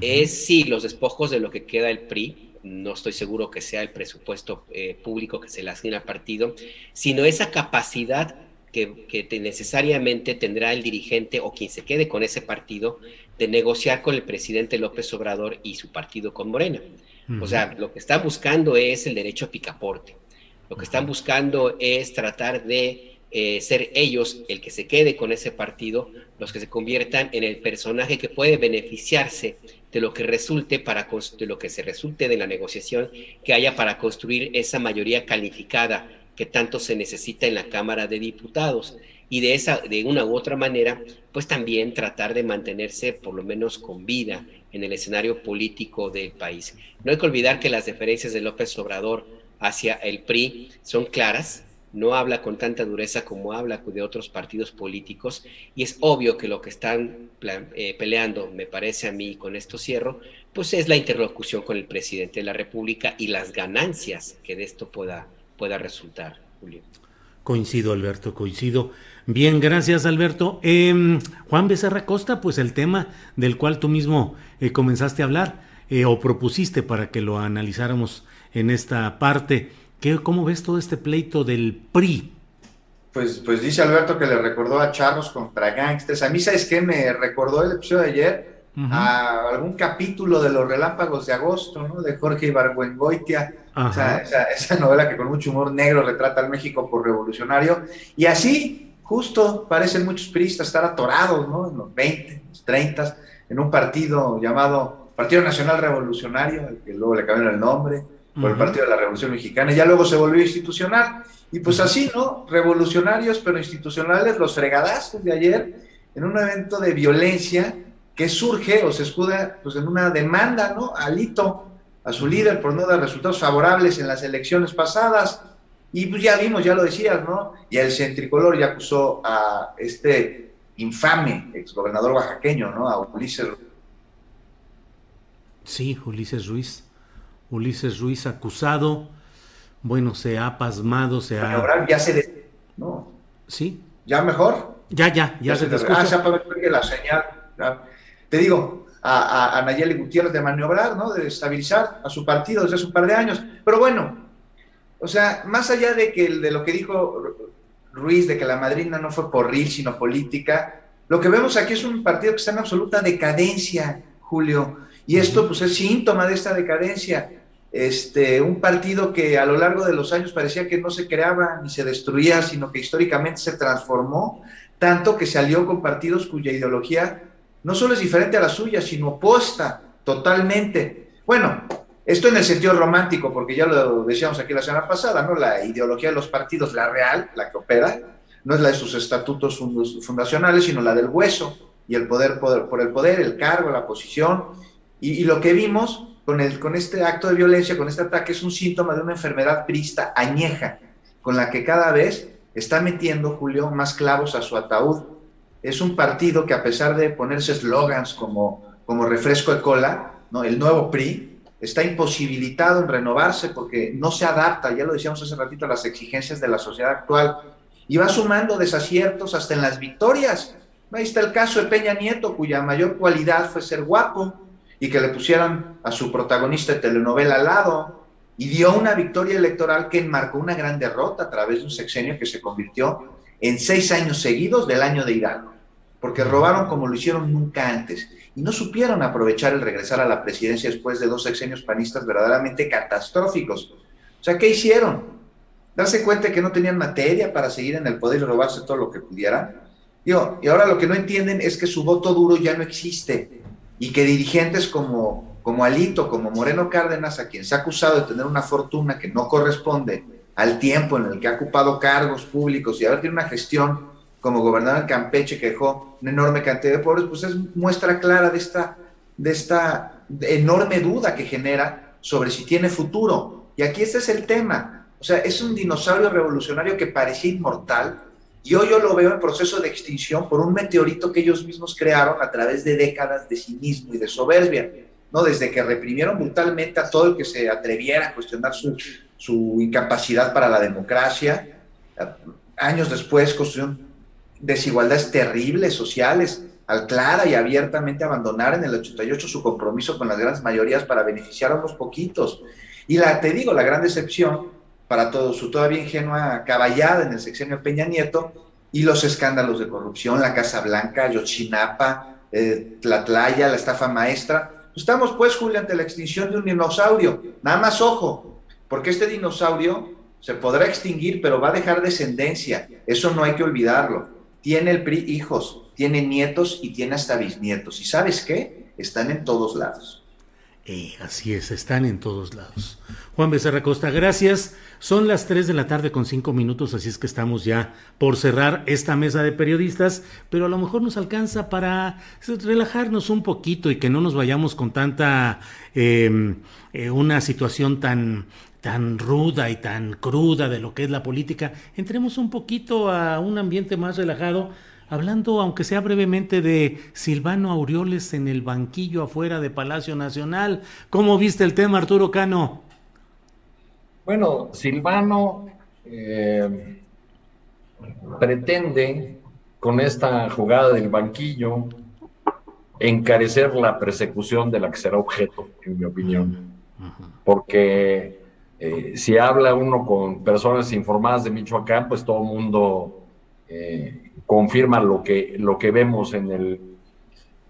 es sí los despojos de lo que queda el PRI, no estoy seguro que sea el presupuesto eh, público que se le asigna al partido, sino esa capacidad que, necesariamente tendrá el dirigente o quien se quede con ese partido de negociar con el presidente López Obrador y su partido con Morena. O sea, lo que están buscando es el derecho a picaporte. Lo que están buscando es tratar de eh, ser ellos el que se quede con ese partido, los que se conviertan en el personaje que puede beneficiarse de lo que resulte para de lo que se resulte de la negociación que haya para construir esa mayoría calificada que tanto se necesita en la Cámara de Diputados y de esa de una u otra manera pues también tratar de mantenerse por lo menos con vida en el escenario político del país. No hay que olvidar que las diferencias de López Obrador hacia el PRI son claras, no habla con tanta dureza como habla de otros partidos políticos y es obvio que lo que están eh, peleando, me parece a mí, con esto cierro, pues es la interlocución con el presidente de la República y las ganancias que de esto pueda, pueda resultar, Julio. Coincido, Alberto, coincido. Bien, gracias, Alberto. Em, Juan Becerra Costa, pues el tema del cual tú mismo eh, comenzaste a hablar eh, o propusiste para que lo analizáramos en esta parte. ¿Cómo ves todo este pleito del PRI? Pues, pues dice Alberto que le recordó a Charros contra Gangsters. A mí, ¿sabes qué? Me recordó el episodio de ayer a algún capítulo de Los Relámpagos de Agosto, ¿no? De Jorge Ibargüengoitia. O sea, esa, novela que con mucho humor negro retrata al México por revolucionario. Y así, justo, parecen muchos priistas estar atorados, ¿no? En los 20, los 30, en un partido llamado Partido Nacional Revolucionario, al que luego le cambiaron el nombre por el Partido de la Revolución Mexicana, ya luego se volvió institucional. Y pues así, ¿no? Revolucionarios, pero institucionales, los fregadazos de ayer, en un evento de violencia que surge o se escuda pues, en una demanda, ¿no? Alito, a su líder por no dar resultados favorables en las elecciones pasadas. Y pues ya vimos, ya lo decías, ¿no? Y el centricolor ya acusó a este infame exgobernador oaxaqueño, ¿no? A Ulises. Sí, Ulises Ruiz. Ulises Ruiz acusado, bueno, se ha pasmado, se ha... ya se... No. ¿Sí? ¿Ya mejor? Ya, ya, ya, se, te escucha. Ah, se ha la señal. Te digo, a, a, Nayeli Gutiérrez de maniobrar, ¿no? De estabilizar a su partido desde hace un par de años. Pero bueno, o sea, más allá de, que, de lo que dijo Ruiz, de que la madrina no fue por RIL, sino política, lo que vemos aquí es un partido que está en absoluta decadencia, Julio. Y esto pues es síntoma de esta decadencia este, un partido que a lo largo de los años parecía que no se creaba ni se destruía, sino que históricamente se transformó, tanto que se alió con partidos cuya ideología no solo es diferente a la suya, sino opuesta totalmente. Bueno, esto en el sentido romántico, porque ya lo decíamos aquí la semana pasada, ¿no? La ideología de los partidos, la real, la que opera, no es la de sus estatutos fundacionales, sino la del hueso y el poder, por el poder, el cargo, la posición. Y, lo que vimos con, el, con este acto de violencia, con este ataque, es un síntoma de una enfermedad prista añeja, con la que cada vez está metiendo, Julio, más clavos a su ataúd. Es un partido que a pesar de ponerse eslogans como, como refresco de cola, ¿no? el nuevo PRI, está imposibilitado en renovarse porque no se adapta, ya lo decíamos hace ratito, a las exigencias de la sociedad actual y va sumando desaciertos hasta en las victorias. Ahí está el caso de Peña Nieto, cuya mayor cualidad fue ser guapo y que le pusieran a su protagonista de telenovela al lado y dio una victoria electoral que enmarcó una gran derrota a través de un sexenio que se convirtió en seis años seguidos del año de Hidalgo, porque robaron como lo hicieron nunca antes y no supieron aprovechar el regresar a la presidencia después de dos sexenios panistas verdaderamente catastróficos. O sea, ¿qué hicieron? Darse cuenta que no tenían materia para seguir en el poder y robarse todo lo que pudieran. y ahora lo que no entienden es que su voto duro ya no existe y que dirigentes como, como Alito, como Moreno Cárdenas, a quien se ha acusado de tener una fortuna que no corresponde al tiempo en el que ha ocupado cargos públicos y ahora tiene una gestión como gobernador de Campeche que dejó una enorme cantidad de pobres, pues es muestra clara de esta, de esta enorme duda que genera sobre si tiene futuro. Y aquí este es el tema. O sea, es un dinosaurio revolucionario que parecía inmortal y hoy yo lo veo en proceso de extinción por un meteorito que ellos mismos crearon a través de décadas de cinismo y de soberbia. ¿no? Desde que reprimieron brutalmente a todo el que se atreviera a cuestionar su, incapacidad para la democracia. Años después construyeron desigualdades terribles sociales, al clara y abiertamente abandonar en el 88 su compromiso con las grandes mayorías para beneficiar a unos poquitos. Y la, te digo, la gran decepción para todo su todavía ingenua caballada en el sexenio Peña Nieto y los escándalos de corrupción, la Casa Blanca, Yotzinapa, eh, Tlatlaya, la estafa maestra. Estamos pues, Julio, ante la extinción de un dinosaurio. Nada más ojo, porque este dinosaurio se podrá extinguir, pero va a dejar descendencia. Eso no hay que olvidarlo tiene el PRI hijos, tiene nietos y tiene hasta bisnietos. ¿Y sabes qué? Están en todos lados. Eh, así es, están en todos lados. Juan Becerra Costa, gracias. Son las 3 de la tarde con 5 minutos, así es que estamos ya por cerrar esta mesa de periodistas, pero a lo mejor nos alcanza para relajarnos un poquito y que no nos vayamos con tanta, em, eh, una situación tan tan ruda y tan cruda de lo que es la política, entremos un poquito a un ambiente más relajado, hablando, aunque sea brevemente, de Silvano Aureoles en el banquillo afuera de Palacio Nacional. ¿Cómo viste el tema, Arturo Cano? Bueno, Silvano eh, pretende con esta jugada del banquillo encarecer la persecución de la que será objeto, en mi opinión. Porque eh, si habla uno con personas informadas de Michoacán, pues todo el mundo eh, confirma lo que, lo que vemos en el,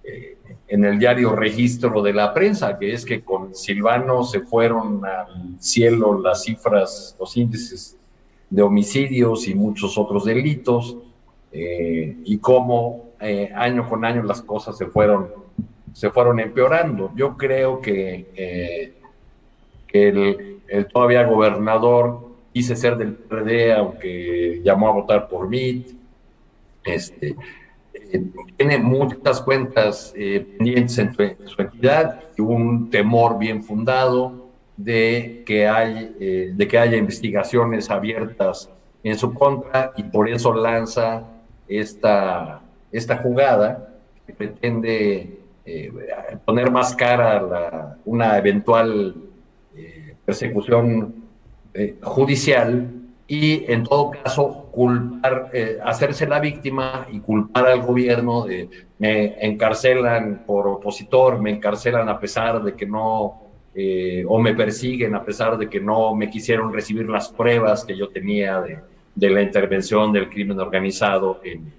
eh, en el diario registro de la prensa, que es que con Silvano se fueron al cielo las cifras, los índices de homicidios y muchos otros delitos, y cómo año con año las cosas se fueron, se fueron empeorando. Yo creo que, que el, el todavía gobernador quise ser del PRD, aunque llamó a votar por MIT. Este, eh, tiene muchas cuentas eh, pendientes en su, entidad y un temor bien fundado de que, hay, eh, de que haya investigaciones abiertas en su contra y por eso lanza esta, esta jugada que pretende poner más cara a una eventual persecución eh, judicial y en todo caso culpar, eh, hacerse la víctima y culpar al gobierno de me encarcelan por opositor, me encarcelan a pesar de que no, eh, o me persiguen a pesar de que no me quisieron recibir las pruebas que yo tenía de, de la intervención del crimen organizado en,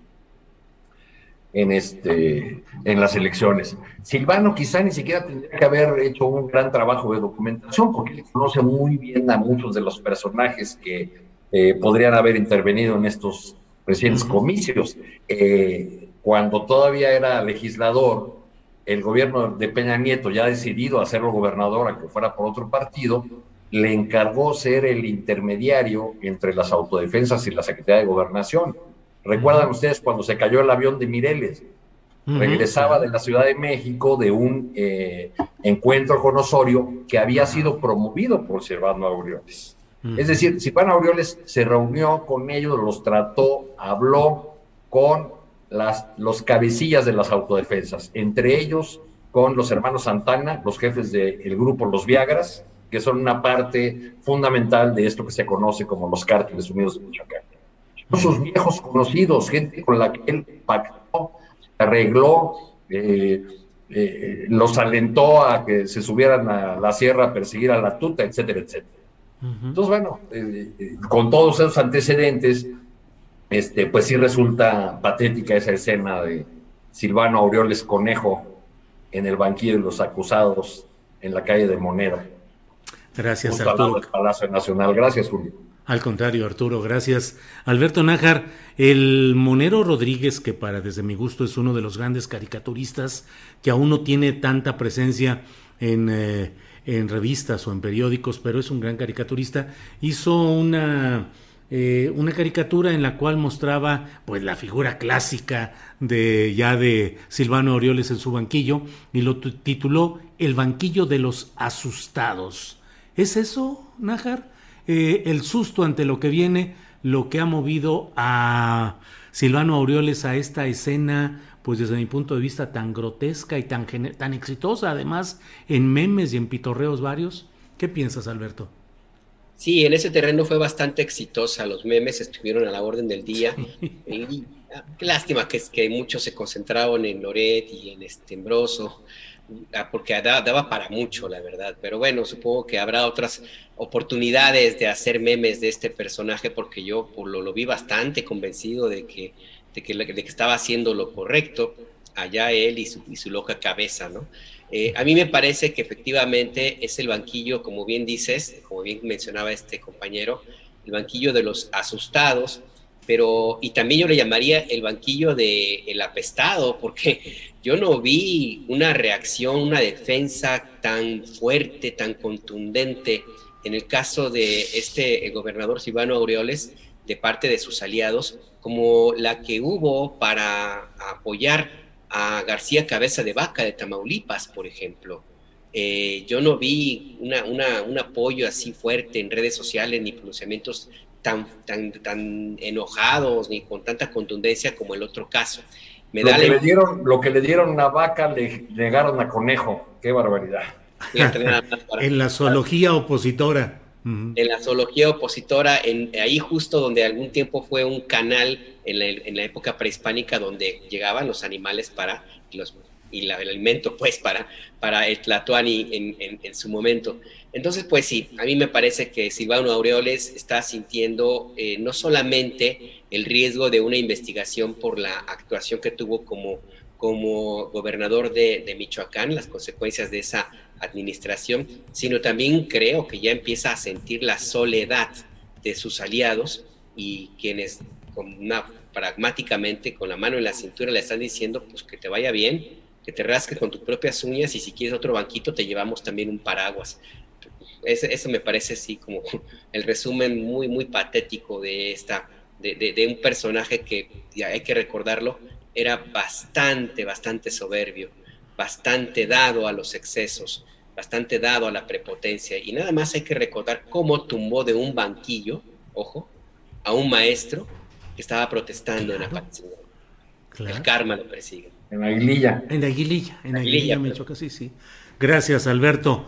en, este, en las elecciones. Silvano quizá ni siquiera tendría que haber hecho un gran trabajo de documentación porque conoce muy bien a muchos de los personajes que eh, podrían haber intervenido en estos recientes comicios. Eh, cuando todavía era legislador, el gobierno de Peña Nieto, ya decidido a hacerlo gobernador, a que fuera por otro partido, le encargó ser el intermediario entre las autodefensas y la Secretaría de Gobernación Recuerdan ustedes cuando se cayó el avión de Mireles. Regresaba de la Ciudad de México de un eh, encuentro con Osorio que había sido promovido por Silvano Aureoles. Es decir, Silvano Aureoles se reunió con ellos, los trató, habló con las, los cabecillas de las autodefensas, entre ellos con los hermanos Santana, los jefes del grupo Los Viagras, que son una parte fundamental de esto que se conoce como los cárteles unidos de Michoacán. Sus viejos conocidos, gente con la que él pactó, arregló, eh, eh, los alentó a que se subieran a la sierra a perseguir a la tuta, etcétera, etcétera. Entonces, bueno, eh, con todos esos antecedentes, este, pues sí resulta patética esa escena de Silvano Aureoles Conejo en el banquillo de los acusados en la calle de Moneda. Gracias, Arturo. Palacio Nacional. Gracias, Julio. Al contrario, Arturo, gracias. Alberto Nájar, el Monero Rodríguez, que para desde mi gusto es uno de los grandes caricaturistas, que aún no tiene tanta presencia en, eh, en revistas o en periódicos, pero es un gran caricaturista, hizo una, eh, una caricatura en la cual mostraba pues la figura clásica de ya de Silvano Orioles en su banquillo y lo tituló El banquillo de los asustados. ¿Es eso, Nájar? Eh, el susto ante lo que viene, lo que ha movido a Silvano Aureoles a esta escena, pues desde mi punto de vista tan grotesca y tan, tan exitosa, además en memes y en pitorreos varios. ¿Qué piensas, Alberto? Sí, en ese terreno fue bastante exitosa. Los memes estuvieron a la orden del día. Ah, qué lástima que, que muchos se concentraron en Loret y en Estembroso. Ah, porque daba para mucho, la verdad. Pero bueno, supongo que habrá otras oportunidades de hacer memes de este personaje, porque yo lo, lo vi bastante convencido de que, de que, estaba haciendo lo correcto, allá él y su, loca cabeza, ¿no? Eh, a mí me parece que efectivamente es el banquillo, como bien dices, como bien mencionaba este compañero, el banquillo de los asustados, pero y también yo le llamaría el banquillo de el apestado, porque (laughs) yo no vi una reacción, una defensa tan fuerte, tan contundente en el caso de este gobernador Silvano Aureoles de parte de sus aliados, como la que hubo para apoyar a García Cabeza de Vaca de Tamaulipas, por ejemplo. Eh, yo no vi una, un apoyo así fuerte en redes sociales ni pronunciamientos tan, tan, tan enojados ni con tanta contundencia como el otro caso. Me lo, que le dieron, lo que le dieron a vaca le negaron a conejo. Qué barbaridad. en la zoología opositora. En la zoología opositora, en, ahí justo donde algún tiempo fue un canal en la, época prehispánica donde llegaban los animales para los y el alimento (laughs) pues para, para el Tlatuani en, en, su momento. Entonces pues sí, a mí me parece que Silvano Aureoles está sintiendo eh, no solamente el riesgo de una investigación por la actuación que tuvo como, como gobernador de, de Michoacán, las consecuencias de esa administración, sino también creo que ya empieza a sentir la soledad de sus aliados y quienes con pragmáticamente con la mano en la cintura le están diciendo pues que te vaya bien, que te rasques con tus propias uñas y si quieres otro banquito te llevamos también un paraguas. Eso, me parece así como el resumen muy, muy patético de, esta, de, un personaje que, hay que recordarlo, era bastante, bastante soberbio, bastante dado a los excesos, bastante dado a la prepotencia. Y nada más hay que recordar cómo tumbó de un banquillo, ojo, a un maestro que estaba protestando en la El karma lo persigue. En Aguililla. En Aguililla, en Aguililla, me choca, sí, sí. Gracias, Alberto.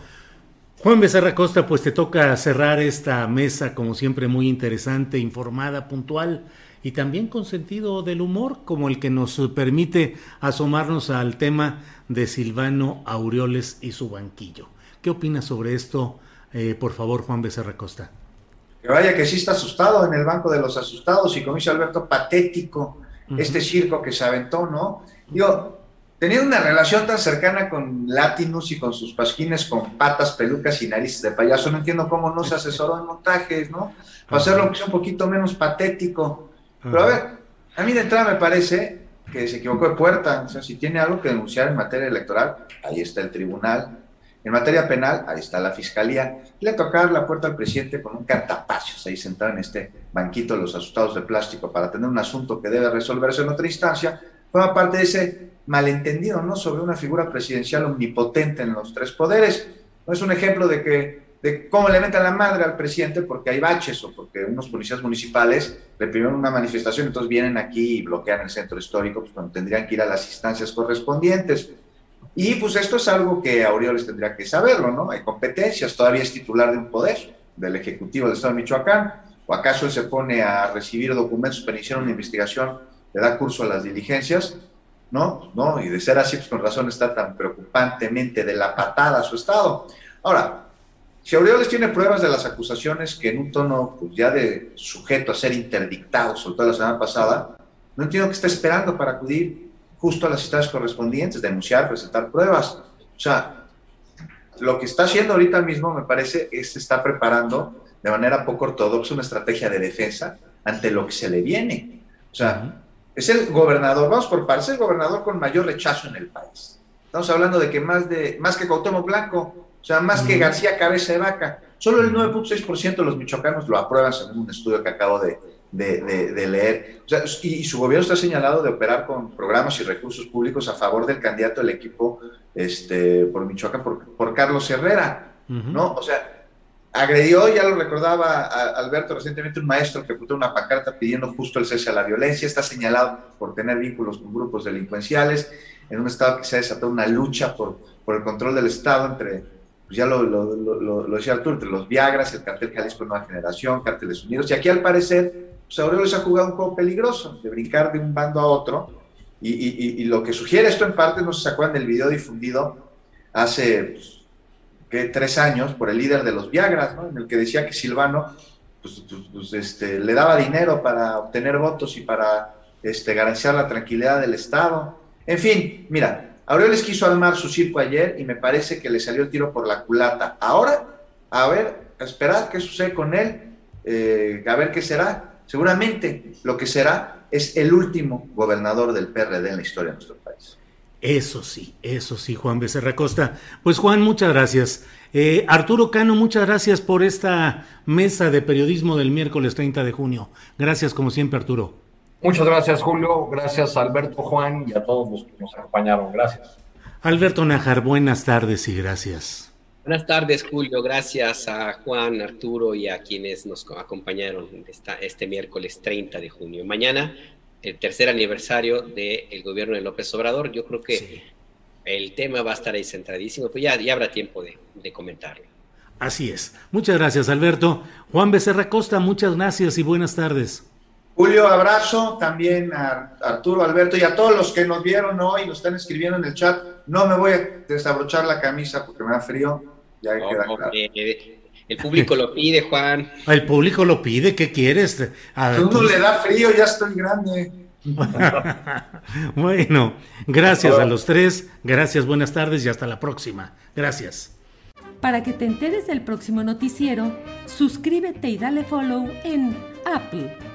Juan Becerra Costa, pues te toca cerrar esta mesa, como siempre, muy interesante, informada, puntual y también con sentido del humor, como el que nos permite asomarnos al tema de Silvano Aureoles y su banquillo. ¿Qué opinas sobre esto, eh, por favor, Juan Becerra Costa? Que vaya que sí está asustado en el banco de los asustados y como dice Alberto, patético este circo que se aventó, ¿no? Yo, teniendo una relación tan cercana con Latinus y con sus pasquines con patas, pelucas y narices de payaso, no entiendo cómo no se asesoró en montajes, ¿no? Para hacerlo que sea un poquito menos patético. Pero a ver, a mí de entrada me parece que se equivocó de puerta. O sea, si tiene algo que denunciar en materia electoral, ahí está el tribunal. En materia penal, ahí está la fiscalía. Le tocar la puerta al presidente con un cartapacios ahí sentado en este banquito de los asustados de plástico para tener un asunto que debe resolverse en otra instancia, forma parte de ese malentendido, ¿no? Sobre una figura presidencial omnipotente en los tres poderes. No es un ejemplo de que de cómo le meten la madre al presidente porque hay baches o porque unos policías municipales reprimieron una manifestación, entonces vienen aquí y bloquean el centro histórico, pues cuando tendrían que ir a las instancias correspondientes. Y pues esto es algo que Aureoles tendría que saberlo, ¿no? Hay competencias, todavía es titular de un poder, del Ejecutivo del Estado de Michoacán, o acaso él se pone a recibir documentos para iniciar una investigación, le da curso a las diligencias, ¿no? ¿No? Y de ser así, pues con razón está tan preocupantemente de la patada a su Estado. Ahora, si Aureoles tiene pruebas de las acusaciones que en un tono pues, ya de sujeto a ser interdictado, soltó la semana pasada, no entiendo qué está esperando para acudir justo a las citas correspondientes, denunciar, presentar pruebas. O sea, lo que está haciendo ahorita mismo, me parece, es se está preparando de manera poco ortodoxa una estrategia de defensa ante lo que se le viene. O sea, es el gobernador, vamos por partes, el gobernador con mayor rechazo en el país. Estamos hablando de que más, de, más que Cuauhtémoc Blanco, o sea, más que García Cabeza de Vaca. Solo el 9.6% de los michoacanos lo aprueban según un estudio que acabo de, de, leer. O sea, y, su gobierno está señalado de operar con programas y recursos públicos a favor del candidato del equipo este, por Michoacán, por, Carlos Herrera, ¿no? O sea, agredió, ya lo recordaba Alberto recientemente, un maestro que puso una pancarta pidiendo justo el cese a la violencia, está señalado por tener vínculos con grupos delincuenciales, en un estado que se ha desatado una lucha por, por el control del Estado entre pues ya lo, lo, lo, decía Arturo, entre los Viagras, el cartel Jalisco Nueva Generación, Cárteles Unidos, y aquí al parecer, pues Aureoles ha jugado un juego peligroso, de brincar de un bando a otro, y, y, y lo que sugiere esto en parte, no se acuerdan del video difundido hace, pues, tres años, por el líder de los Viagras, ¿no? en el que decía que Silvano pues, pues, pues, este, le daba dinero para obtener votos y para este, garantizar la tranquilidad del Estado. En fin, mira, Aureoles quiso armar su circo ayer y me parece que le salió el tiro por la culata. Ahora, a ver, a esperar qué sucede con él, eh, a ver qué será. Seguramente lo que será es el último gobernador del PRD en la historia de nuestro país. Eso sí, eso sí, Juan Becerra Costa. Pues Juan, muchas gracias. Eh, Arturo Cano, muchas gracias por esta mesa de periodismo del miércoles 30 de junio. Gracias como siempre, Arturo. Muchas gracias, Julio. Gracias, Alberto, Juan y a todos los que nos acompañaron. Gracias. Alberto Najar, buenas tardes y gracias. Buenas tardes, Julio. Gracias a Juan, Arturo y a quienes nos acompañaron esta, este miércoles 30 de junio. Mañana, el tercer aniversario del gobierno de López Obrador. Yo creo que el tema va a estar ahí centradísimo, pues ya, ya habrá tiempo de, de comentarlo. Así es. Muchas gracias, Alberto. Juan Becerra Costa, muchas gracias y buenas tardes. Julio, abrazo también a Arturo, Alberto y a todos los que nos vieron hoy y nos están escribiendo en el chat. No me voy a desabrochar la camisa porque me da frío. Ya queda claro. El público lo pide, Juan. (laughs) El público lo pide, ¿qué quieres? A uno le da frío, ya estoy grande. (laughs) bueno, gracias a los tres, gracias, buenas tardes y hasta la próxima. Gracias. Para que te enteres del próximo noticiero, suscríbete y dale follow en Apple